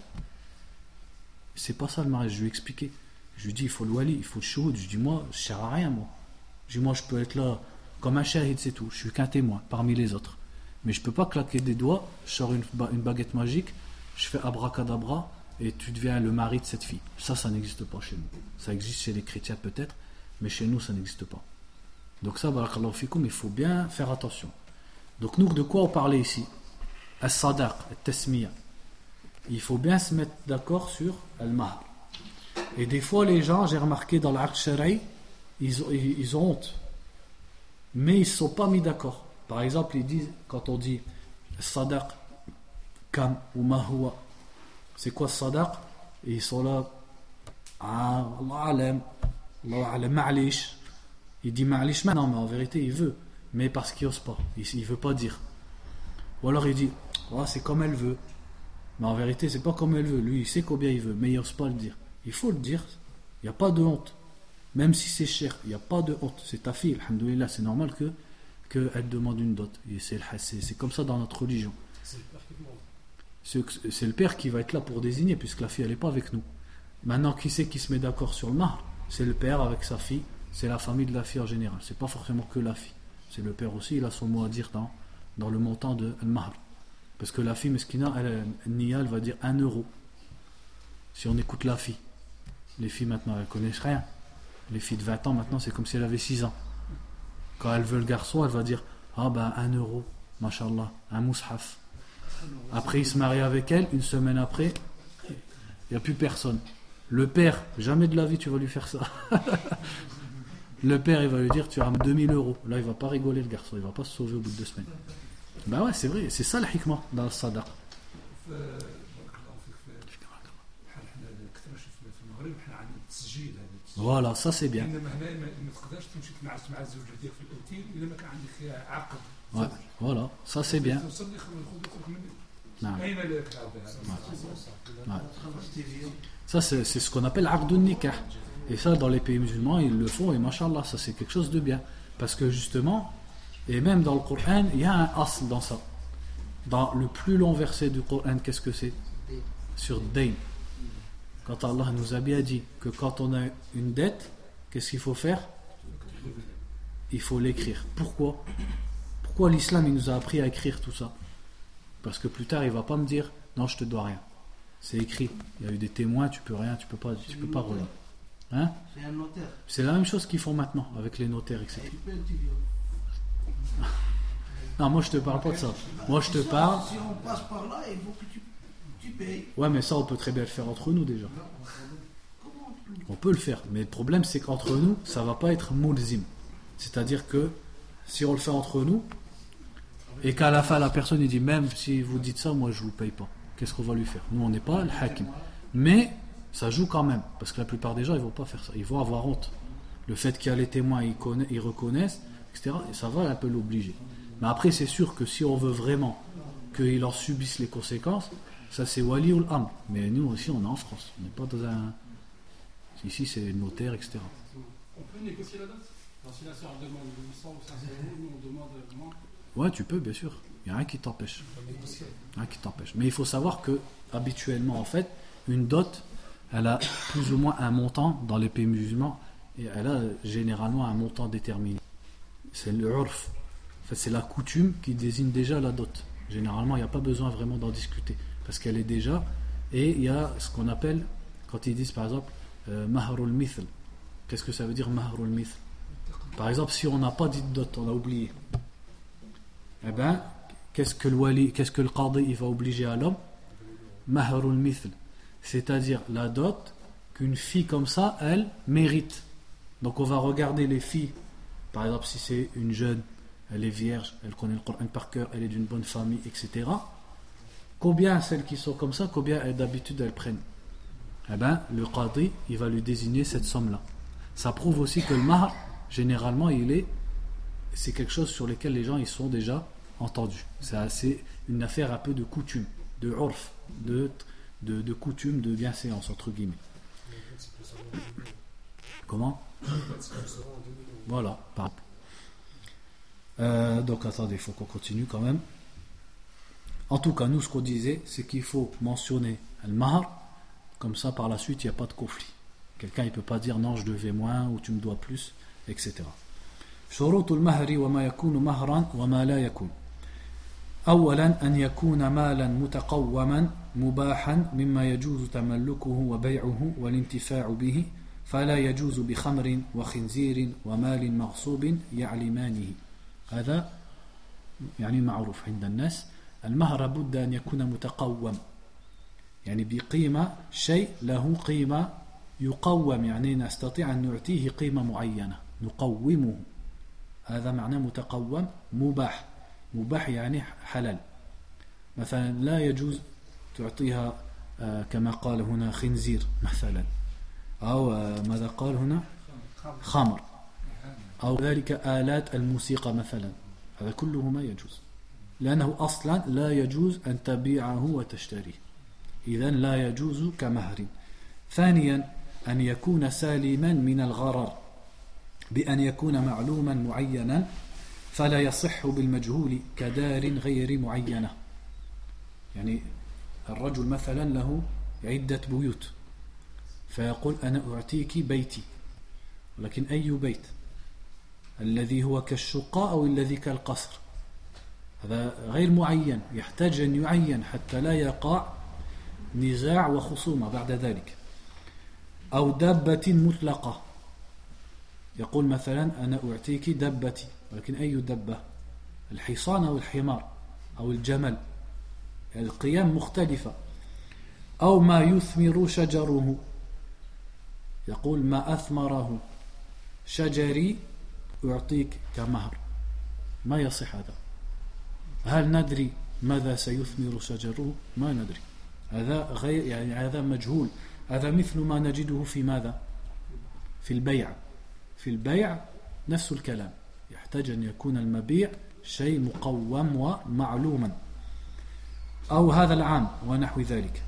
C'est pas ça le mariage. Je lui ai expliqué. Je lui dis, il faut le wali, il faut le shahud. Je dis, moi, je sers à rien, moi. Je dis, moi, je peux être là comme un shahid, c'est tout. Je suis qu'un témoin parmi les autres. Mais je peux pas claquer des doigts, je sors une, ba- une baguette magique, je fais abracadabra et tu deviens le mari de cette fille. Ça, ça n'existe pas chez nous. Ça existe chez les chrétiens peut-être, mais chez nous, ça n'existe pas. Donc ça, il faut bien faire attention. Donc nous, de quoi on parlait ici? As-sadaq, al-tasmiya. Il faut bien se mettre d'accord sur al-mahr. Et des fois, les gens, j'ai remarqué dans shari, ils, ils, ils ont honte. Mais ils ne sont pas mis d'accord. Par exemple, ils disent, quand on dit sadaq, kam ou mahwa, c'est quoi sadaq? Et ils sont là, ah, Allah alam, Allah ma'lish. Il dit ma'lish, mais non, mais en vérité, il veut. Mais parce qu'il n'ose pas. Il ne veut pas dire. Ou alors il dit, oh, c'est comme elle veut. Mais en vérité, c'est pas comme elle veut. Lui, il sait combien il veut, mais il n'ose pas le dire. Il faut le dire. Il n'y a pas de honte. Même si c'est cher, il n'y a pas de honte. C'est ta fille, alhamdoulilah, c'est normal que qu'elle demande une dot. Et c'est comme ça dans notre religion. C'est le le père qui va être là pour désigner, puisque la fille, elle n'est pas avec nous. Maintenant, qui c'est qui se met d'accord sur le mar C'est le père avec sa fille, c'est la famille de la fille en général. C'est pas forcément que la fille. C'est le père aussi, il a son mot à dire dans, dans le montant de al-mahr. Parce que la fille, meskina, elle, elle, Nia, elle va dire 1 euro. Si on écoute la fille. Les filles maintenant, elles connaissent rien. Les filles de 20 ans, maintenant, c'est comme si elle avait 6 ans. Quand elle veut le garçon, elle va dire Ah ben 1 euro, mashallah, un moushaf. Après, il se marie avec elle, une semaine après, il n'y a plus personne. Le père, jamais de la vie tu vas lui faire ça. <laughs> le père, il va lui dire Tu as 2000 euros. Là, il va pas rigoler, le garçon, il va pas se sauver au bout de deux semaines. Ben ouais, c'est vrai, c'est ça le hikmah dans le sadaq. Voilà, ça c'est bien. Ouais, voilà, ça c'est bien. Ça c'est ce qu'on appelle Ardun Nikah. Et ça dans les pays musulmans ils le font et machallah, ça c'est quelque chose de bien. Parce que justement, et même dans le Coran, il y a un asl dans ça. Dans le plus long verset du Coran, qu'est-ce que c'est? Sur Dain. Quand Allah nous a bien dit que quand on a une dette, qu'est-ce qu'il faut faire? Il faut l'écrire. Pourquoi? Pourquoi l'islam il nous a appris à écrire tout ça? Parce que plus tard, il va pas me dire non, je te dois rien. C'est écrit. Il y a eu des témoins, tu peux rien, tu peux pas, tu peux pas relier. Hein? C'est un notaire. C'est la même chose qu'ils font maintenant avec les notaires, etc. <laughs> Non, moi je te parle pas de ça. Moi je te parle. Si on passe par là, il faut que tu, tu payes. Ouais, mais ça on peut très bien le faire entre nous déjà. On peut le faire. Mais le problème c'est qu'entre nous, ça va pas être mulzim. C'est-à-dire que si on le fait entre nous, et qu'à la fin la personne il dit même si vous dites ça, moi je vous paye pas. Qu'est-ce qu'on va lui faire? Nous on n'est pas le hakim. Mais ça joue quand même. Parce que la plupart des gens ils vont pas faire ça. Ils vont avoir honte. Le fait qu'il y a les témoins, ils, connaissent, ils reconnaissent, etc. Et ça va un peu l'obliger. Mais après c'est sûr que si on veut vraiment qu'il en subisse les conséquences, ça c'est wali ou l'am. Mais nous aussi on est en France. On n'est pas dans un. Ici c'est notaire, etc. On peut négocier la date? Alors, Si la sœur demande 800 ou 500 euros, nous on demande moins. Ouais, tu peux, bien sûr. Il n'y a rien qui t'empêche. Rien qui t'empêche. Mais il faut savoir que, habituellement, en fait, une dot, elle a plus ou moins un montant dans les pays musulmans et elle a généralement un montant déterminé. C'est le urf. En fait, c'est la coutume qui désigne déjà la dot. Généralement, il n'y a pas besoin vraiment d'en discuter parce qu'elle est déjà. Et il y a ce qu'on appelle, quand ils disent par exemple, euh, mahrul mithl. Qu'est-ce que ça veut dire mahrul mithl Par exemple, si on n'a pas dit de dot, on a oublié. Eh ben, qu'est-ce que le wali, qu'est-ce que le qadi il va obliger à l'homme? Mahrul mithl. C'est-à-dire la dot qu'une fille comme ça, elle mérite. Donc on va regarder les filles. Par exemple, si c'est une jeune, elle est vierge, elle connaît le Coran par cœur, elle est d'une bonne famille, etc. Combien celles qui sont comme ça, combien elles, d'habitude elles prennent Eh ben, le qadi, il va lui désigner cette somme-là. Ça prouve aussi que le mahr, généralement, il est c'est quelque chose sur lequel les gens ils sont déjà entendus. C'est une affaire un peu de coutume, de urf, de, de, coutume, de bienséance, entre guillemets. Comment? Voilà. par- Euh, donc attendez, il faut qu'on continue quand même. En tout cas, nous, ce qu'on disait, c'est qu'il faut mentionner al-mahr Comme ça, par la suite, il n'y a pas de conflit. Quelqu'un ne peut pas dire non, je devais moins ou tu me dois plus, etc. شروط المهر وما يكون مهرا وما لا يكون أولا أن يكون مالا متقوما مباحا مما يجوز تملكه وبيعه والانتفاع به فلا يجوز بخمر وخنزير ومال مغصوب يعلمانه هذا يعني معروف عند الناس المهر بد أن يكون متقوم. يعني بقيمة شيء له قيمة يقوم. يعني نستطيع أن نعطيه قيمة معينة نقومه. هذا معناه متقوم مباح. مباح يعني حلال. مثلا لا يجوز تعطيها آه، كما قال هنا خنزير مثلا. أو آه، ماذا قال هنا؟ خمر. أو ذلك آلات الموسيقى مثلا. هذا كله ما يجوز. لأنه أصلا لا يجوز أن تبيعه وتشتريه. إذا لا يجوز كمهر. ثانيا أن يكون سالما من الغرر بأن يكون معلوما معينا فلا يصح بالمجهول كدار غير معينة. يعني الرجل مثلا له عدة بيوت فيقول أنا أعطيك بيتي ولكن أي بيت؟ الذي هو كالشقة أو الذي كالقصر؟ هذا غير معين يحتاج أن يعين حتى لا يقع نزاع وخصومة بعد ذلك. أو دابة مطلقة. يقول مثلا أنا أعطيك دبتي ولكن أي دبة الحصان أو الحمار أو الجمل. القيم مختلفة. أو ما يثمر شجره. يقول ما أثمره شجري أعطيك كمهر. ما يصح هذا؟ هل ندري ماذا سيثمر شجره؟ ما ندري. هذا غير يعني هذا مجهول. هذا مثل ما نجده في ماذا؟ في البيع. في البيع نفس الكلام. يحتاج أن يكون المبيع شيء مقوم ومعلوما. أو هذا العام ونحو ذلك.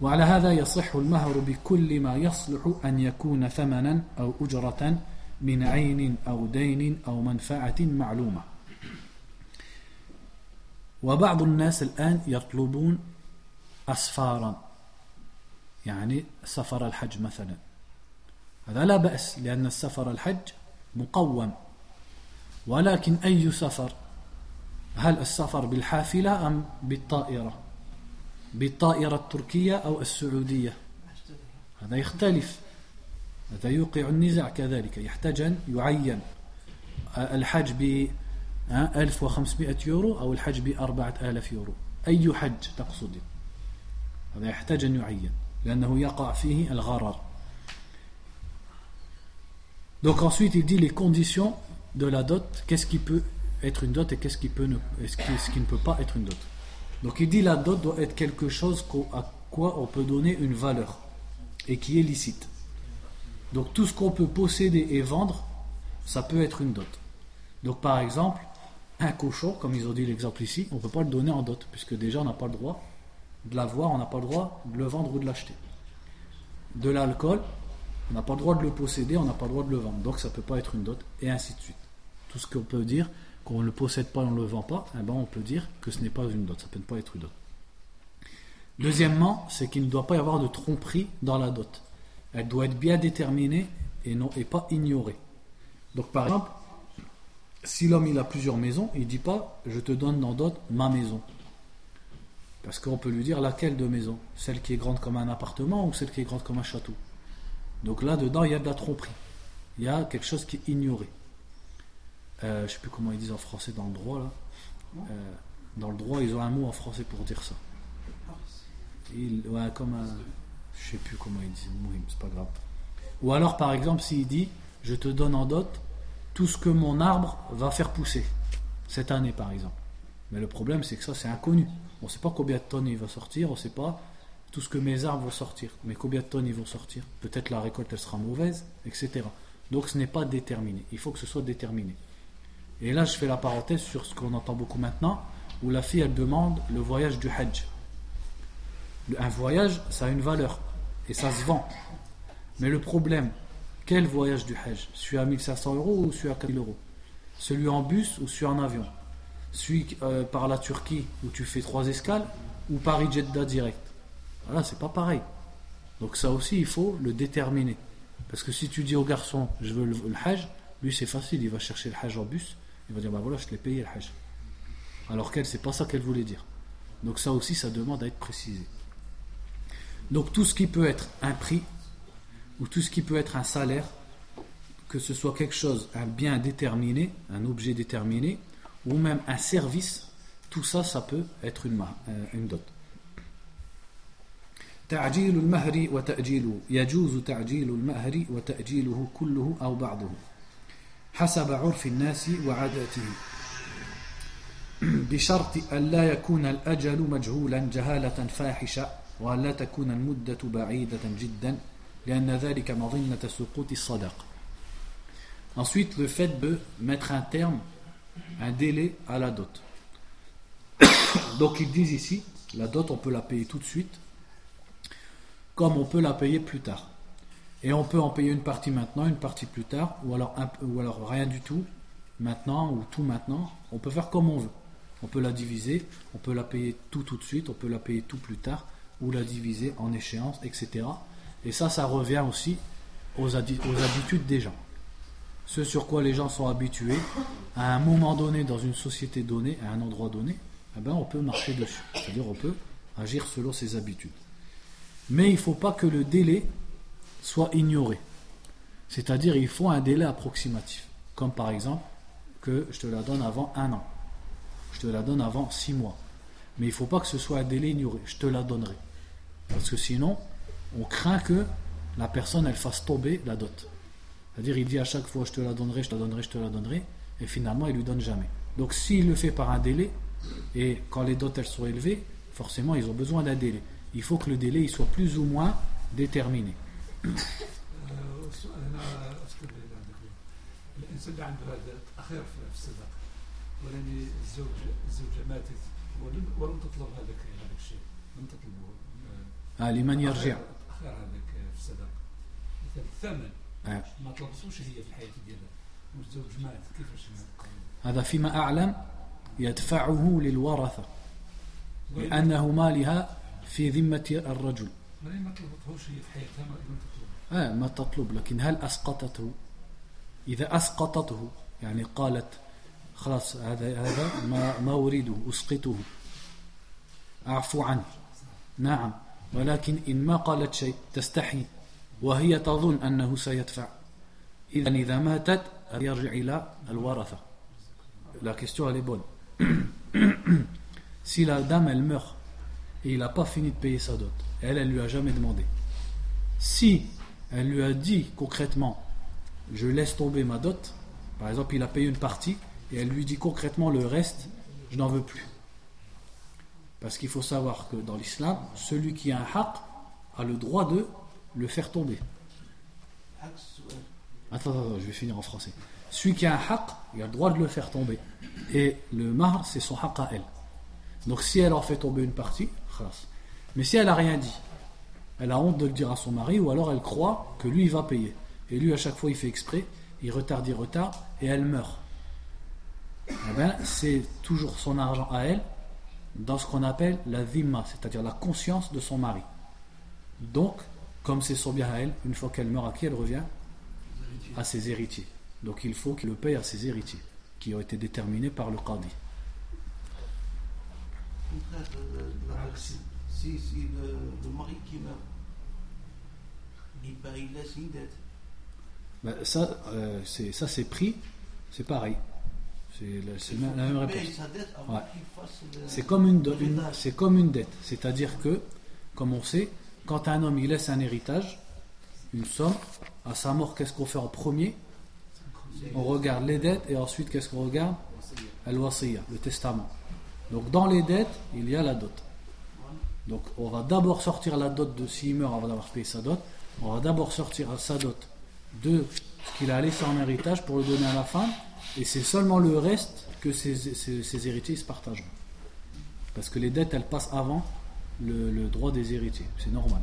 وعلى هذا يصح المهر بكل ما يصلح أن يكون ثمنا أو أجرة من عين أو دين أو منفعة معلومة. وبعض الناس الآن يطلبون أسفارا يعني سفر الحج مثلا. هذا لا بأس لأن السفر الحج مقوم. ولكن أي سفر؟ هل السفر بالحافلة أم بالطائرة؟ بالطائرة التركية أو السعودية؟ هذا يختلف. هذا يوقع النزاع كذلك يحتاج أن يعين الحج 1500 يورو أو الحج ب 4000 يورو أي حج تقصد هذا يحتاج أن يعين لأنه يقع فيه الغرر Donc ensuite il dit les conditions de la dot, qu'est-ce qui peut être une dot et qu'est-ce qui, peut ne, ce qui, ce qui ne peut pas être une dot. Donc il dit la dot doit être quelque chose à quoi on peut donner une valeur et qui est licite. Donc tout ce qu'on peut posséder et vendre, ça peut être une dot. Donc par exemple, un cochon, comme ils ont dit l'exemple ici, on ne peut pas le donner en dot, puisque déjà on n'a pas le droit de l'avoir, on n'a pas le droit de le vendre ou de l'acheter. De l'alcool, on n'a pas le droit de le posséder, on n'a pas le droit de le vendre. Donc ça ne peut pas être une dot, et ainsi de suite. Tout ce qu'on peut dire, qu'on ne le possède pas, on ne le vend pas, eh ben on peut dire que ce n'est pas une dot, ça ne peut pas être une dot. Deuxièmement, c'est qu'il ne doit pas y avoir de tromperie dans la dot. Elle doit être bien déterminée et, non, et pas ignorée. Donc par exemple, si l'homme il a plusieurs maisons, il ne dit pas je te donne dans dot ma maison. Parce qu'on peut lui dire laquelle de maison Celle qui est grande comme un appartement ou celle qui est grande comme un château? Donc là-dedans, il y a de la tromperie. Il y a quelque chose qui est ignoré. Euh, je ne sais plus comment ils disent en français dans le droit. Là. Euh, dans le droit, ils ont un mot en français pour dire ça. Il, ouais, comme un. Je ne sais plus comment ils disent. C'est pas grave. Ou alors, par exemple, s'il dit Je te donne en dot tout ce que mon arbre va faire pousser. Cette année, par exemple. Mais le problème, c'est que ça, c'est inconnu. On ne sait pas combien de tonnes il va sortir, on ne sait pas tout ce que mes arbres vont sortir. Mais combien de tonnes ils vont sortir? Peut-être la récolte, elle sera mauvaise, etc. Donc ce n'est pas déterminé. Il faut que ce soit déterminé. Et là, je fais la parenthèse sur ce qu'on entend beaucoup maintenant, où la fille, elle demande le voyage du Hajj. Un voyage, ça a une valeur, et ça se vend. Mais le problème, quel voyage du Hajj? Celui à 1500 euros ou celui à 4000 euros? Celui en bus ou celui en avion? Celui euh, par la Turquie où tu fais trois escales ou Paris-Jeddah direct? Voilà, c'est pas pareil. Donc ça aussi, il faut le déterminer. Parce que si tu dis au garçon, je veux le, hajj, lui c'est facile, il va chercher le hajj en bus, il va dire, bah voilà, je te l'ai payé le hajj. Alors qu'elle, c'est pas ça qu'elle voulait dire. Donc ça aussi, ça demande à être précisé. Donc tout ce qui peut être un prix, ou tout ce qui peut être un salaire, que ce soit quelque chose, un bien déterminé, un objet déterminé, ou même un service, tout ça, ça peut être une, ma- euh, une dot. تعجيل المهر وتأجيله يجوز تعجيل المهر وتأجيله كله أو بعضه حسب عرف الناس وعاداته بشرط أن لا يكون الأجل مجهولا جهالة فاحشة وأن لا تكون المدة بعيدة جدا Ensuite, le fait de mettre un terme, un délai à la dot. Donc ils disent ici, la dot, on peut la payer tout de suite, comme on peut la payer plus tard. Et on peut en payer une partie maintenant, une partie plus tard, ou alors, un, ou alors rien du tout maintenant, ou tout maintenant. On peut faire comme on veut. On peut la diviser, on peut la payer tout tout de suite, on peut la payer tout plus tard, ou la diviser en échéance, etc. Et ça, ça revient aussi aux, habitudes des gens. Ce sur quoi les gens sont habitués, à un moment donné, dans une société donnée, à un endroit donné, eh ben, on peut marcher dessus. C'est-à-dire on peut agir selon ses habitudes. Mais il ne faut pas que le délai soit ignoré. C'est-à-dire il faut un délai approximatif. Comme par exemple que je te la donne avant un an. Je te la donne avant six mois. Mais il ne faut pas que ce soit un délai ignoré. Je te la donnerai. Parce que sinon, on craint que la personne elle fasse tomber la dot. C'est-à-dire il dit à chaque fois je te la donnerai, je te la donnerai, je te la donnerai. Et finalement il lui donne jamais. Donc s'il le fait par un délai, et quand les dots elles sont élevées, forcément ils ont besoin d'un délai. Il faut que le délai il soit plus ou moins déterminé. <coughs> آه، السؤال هنا اذكر اللي عندك الانسان اللي عنده هذا تاخير في في الصداقه ولاني الزوج الزوجه ماتت ولم ولم تطلب هذاك هذاك الشيء لم تطلبه Ah, لمن يرجع تاخير هذاك في الصداقه مثلا الثمن آه. ما طلبتوش هي في الحياة ديالها والزوج مات كيفاش هذا فيما أعلم يدفعه للورثة لأنه مالها في ذمة الرجل. ما طلبتهوش هي في حياتها ما لم تطلبه آه ما تطلب لكن هل أسقطته؟ إذا أسقطته يعني قالت خلاص هذا هذا ما ما أريده أسقطه. أعفو عنه. نعم. ولكن إن ما قالت شيء تستحي وهي تظن أنه سيدفع إذا إذا ماتت يرجع إلى الورثة La question elle est bonne. <clears throat> si la dame elle meurt et il n'a pas fini de payer sa dot, elle elle lui a jamais demandé. Si elle lui a dit concrètement je laisse tomber ma dot, par exemple il a payé une partie et elle lui dit concrètement le reste je n'en veux plus. Parce qu'il faut savoir que dans l'islam, celui qui a un haq a le droit de le faire tomber. Attends, attends, je vais finir en français. Celui qui a un haq, il a le droit de le faire tomber. Et le mahr, c'est son haq à elle. Donc si elle en fait tomber une partie, khalas. Mais si elle a rien dit, elle a honte de le dire à son mari, ou alors elle croit que lui, il va payer. Et lui, à chaque fois, il fait exprès, il retarde, il retarde, et elle meurt. Eh bien, c'est toujours son argent à elle, dans ce qu'on appelle la dhimma, c'est-à-dire la conscience de son mari. Donc, comme c'est son bien à elle, une fois qu'elle meurt, à qui elle revient? À ses héritiers. Donc il faut qu'il le paye à ses héritiers, qui ont été déterminés par le qadi. la règle. Si, si le, le mari qui meurt, il, paye, il laisse une dette. Ben, ça, euh, c'est, ça c'est pris, c'est pareil. C'est, la- même réponse. Ouais. C'est comme une, c'est comme une dette. C'est-à-dire que, comme on sait, quand un homme il laisse un héritage, une somme, à sa mort, qu'est-ce qu'on fait en premier? On regarde les dettes et ensuite qu'est-ce qu'on regarde? Al-Wasiyya, le testament. Donc dans les dettes, il y a la dot. Donc on va d'abord sortir la dot de s'il meurt avant d'avoir payé sa dot. On va d'abord sortir sa dot de ce qu'il a laissé en héritage pour le donner à la femme. Et c'est seulement le reste que ses, ses- ses héritiers se partagent. Parce que les dettes, elles passent avant le, le droit des héritiers. C'est normal.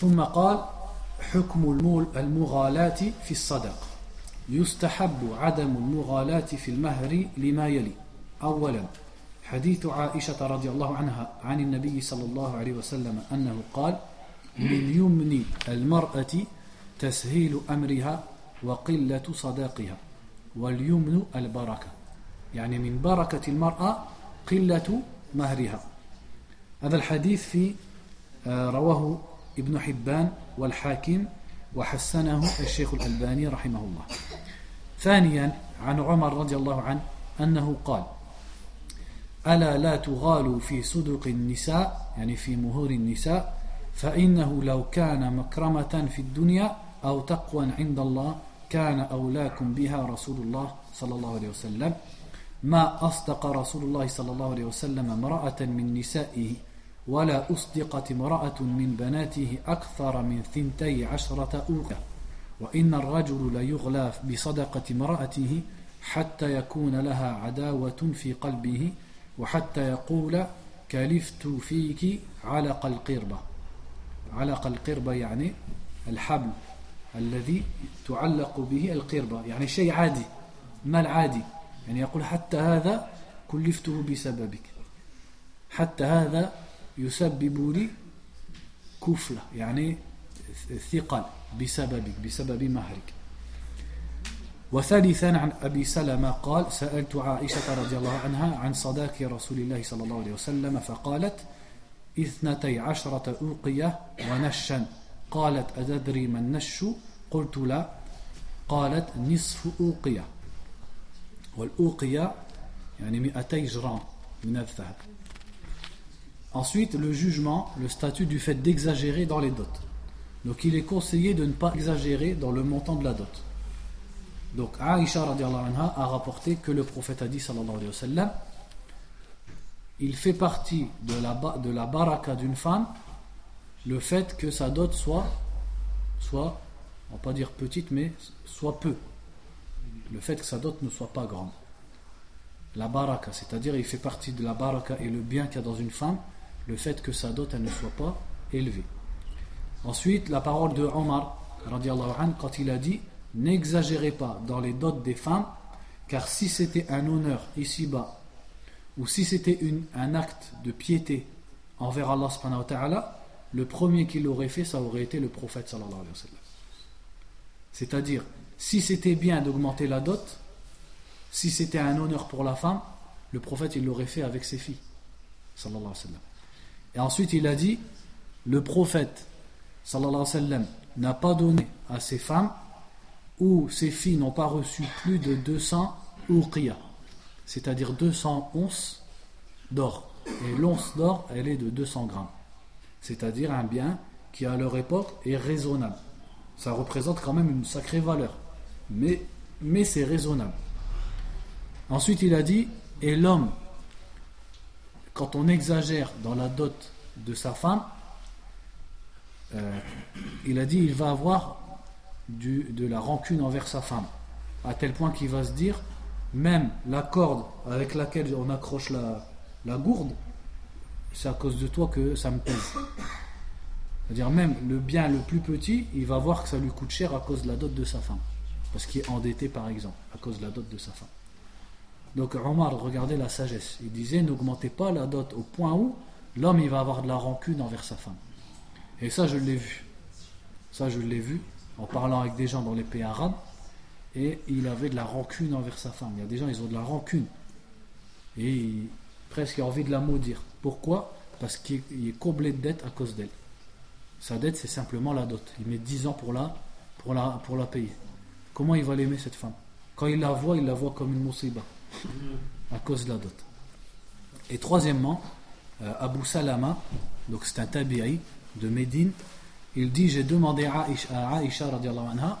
ثم قال حكم المول- المغالاة في الصدق يستحب عدم المغالاة في المهر لما يلي أولا حديث عائشة رضي الله عنها عن النبي صلى الله عليه وسلم أنه قال من يمن المرأة تسهيل أمرها وقلة صداقها واليمن البركة. يعني من بركة المرأة قلة مهرها. هذا الحديث في آه، رواه ابن حبان والحاكم وحسنه الشيخ الألباني رحمه الله. ثانيا عن عمر رضي الله عنه أنه قال ألا لا تغالوا في صدق النساء يعني في مهور النساء فإنه لو كان مكرمة في الدنيا أو تقوى عند الله كان أولاكم بها رسول الله صلى الله عليه وسلم. ما أصدق رسول الله صلى الله عليه وسلم امرأة من نسائه ولا أصدقت امرأة من بناته أكثر من ثنتي عشرة أوقية وإن الرجل ليغلى بصدقة امرأته حتى يكون لها عداوة في قلبه وحتى يقول كلفت فيك علق القربة. علق القربة يعني الحبل. الذي تعلق به القربة يعني شيء عادي ما العادي يعني يقول حتى هذا كلفته بسببك حتى هذا يسبب لي كفلة يعني ثقل بسببك بسبب مهرك. وثالثا عن أبي سلمة قال سألت عائشة رضي الله عنها عن صداق رسول الله صلى الله عليه وسلم فقالت اثنتي عشرة أوقية ونشا قالت أتدري ما النش قلت لا قالت نصف أوقية والأوقية يعني 200 جرام من الذهب Ensuite, le jugement, le statut du fait d'exagérer dans les dots. Donc, il est conseillé de ne pas exagérer dans le montant de la dot. Donc, Aïcha anha a rapporté que le prophète a dit, sallallahu alayhi wa sallam, il fait partie de la, de la baraka d'une femme le fait que sa dot soit, soit, on va pas dire petite, mais soit peu. Le fait que sa dot ne soit pas grande. La baraka, c'est-à-dire il fait partie de la baraka et le bien qu'il y a dans une femme, le fait que sa dot ne soit pas élevée. Ensuite, la parole de Omar, quand il a dit N'exagérez pas dans les dots des femmes, car si c'était un honneur ici-bas, ou si c'était un acte de piété envers Allah subhanahu wa ta'ala, le premier qui l'aurait fait, ça aurait été le prophète. C'est-à-dire, si c'était bien d'augmenter la dot, si c'était un honneur pour la femme, le prophète il l'aurait fait avec ses filles. Et ensuite, il a dit le prophète n'a pas donné à ses femmes ou ses filles n'ont pas reçu plus de 200 uqiyah, c'est-à-dire 200 onces d'or. Et l'once d'or, elle est de 200 grammes. C'est-à-dire un bien qui, à leur époque, est raisonnable. Ça représente quand même une sacrée valeur. Mais, c'est raisonnable. Ensuite, il a dit Et l'homme quand on exagère dans la dot de sa femme, euh, il a dit il va avoir de la rancune envers sa femme, à tel point qu'il va se dire même la corde avec laquelle on accroche la gourde, c'est à cause de toi que ça me pèse. C'est-à-dire même le bien le plus petit, il va voir que ça lui coûte cher à cause de la dot de sa femme. Parce qu'il est endetté par exemple, à cause de la dot de sa femme. Donc Omar regardait la sagesse. Il disait n'augmentez pas la dot au point où l'homme il va avoir de la rancune envers sa femme. Et ça je l'ai vu. Ça je l'ai vu en parlant avec des gens dans les pays arabes et il avait de la rancune envers sa femme. Il y a des gens ils ont de la rancune et il, presque envie de la maudire. Pourquoi? Parce qu'il est comblé de dettes à cause d'elle. Sa dette c'est simplement la dot. Il met 10 ans pour la, pour la, pour la payer. Comment il va l'aimer cette femme? Quand il la voit, il la voit comme une moussiba à cause de la dot. Et troisièmement, euh, Abu Salama, donc c'est un tabi'i de Médine, il dit J'ai demandé à Aïcha, anha,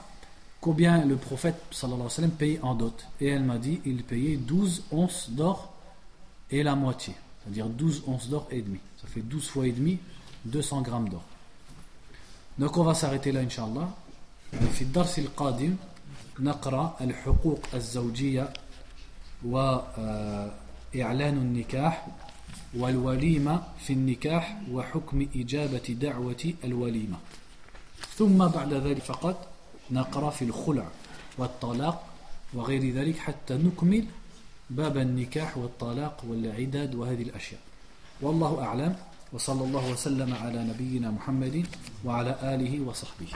combien le prophète sallallahu alayhi wa sallam payait en dot. Et elle m'a dit Il payait 12 onces d'or et la moitié, c'est-à-dire 12 onces d'or et demi. Ça fait 12 fois et demi, 200 grammes d'or. Donc on va s'arrêter là, Inch'Allah. في الدرس القادم نقرأ الحقوق الزوجية وإعلان النكاح والوليمة في النكاح وحكم إجابة دعوة الوليمة ثم بعد ذلك فقط نقرأ في الخلع والطلاق وغير ذلك حتى نكمل باب النكاح والطلاق والعداد وهذه الأشياء. والله أعلم وصلى الله وسلم على نبينا محمد وعلى آله وصحبه.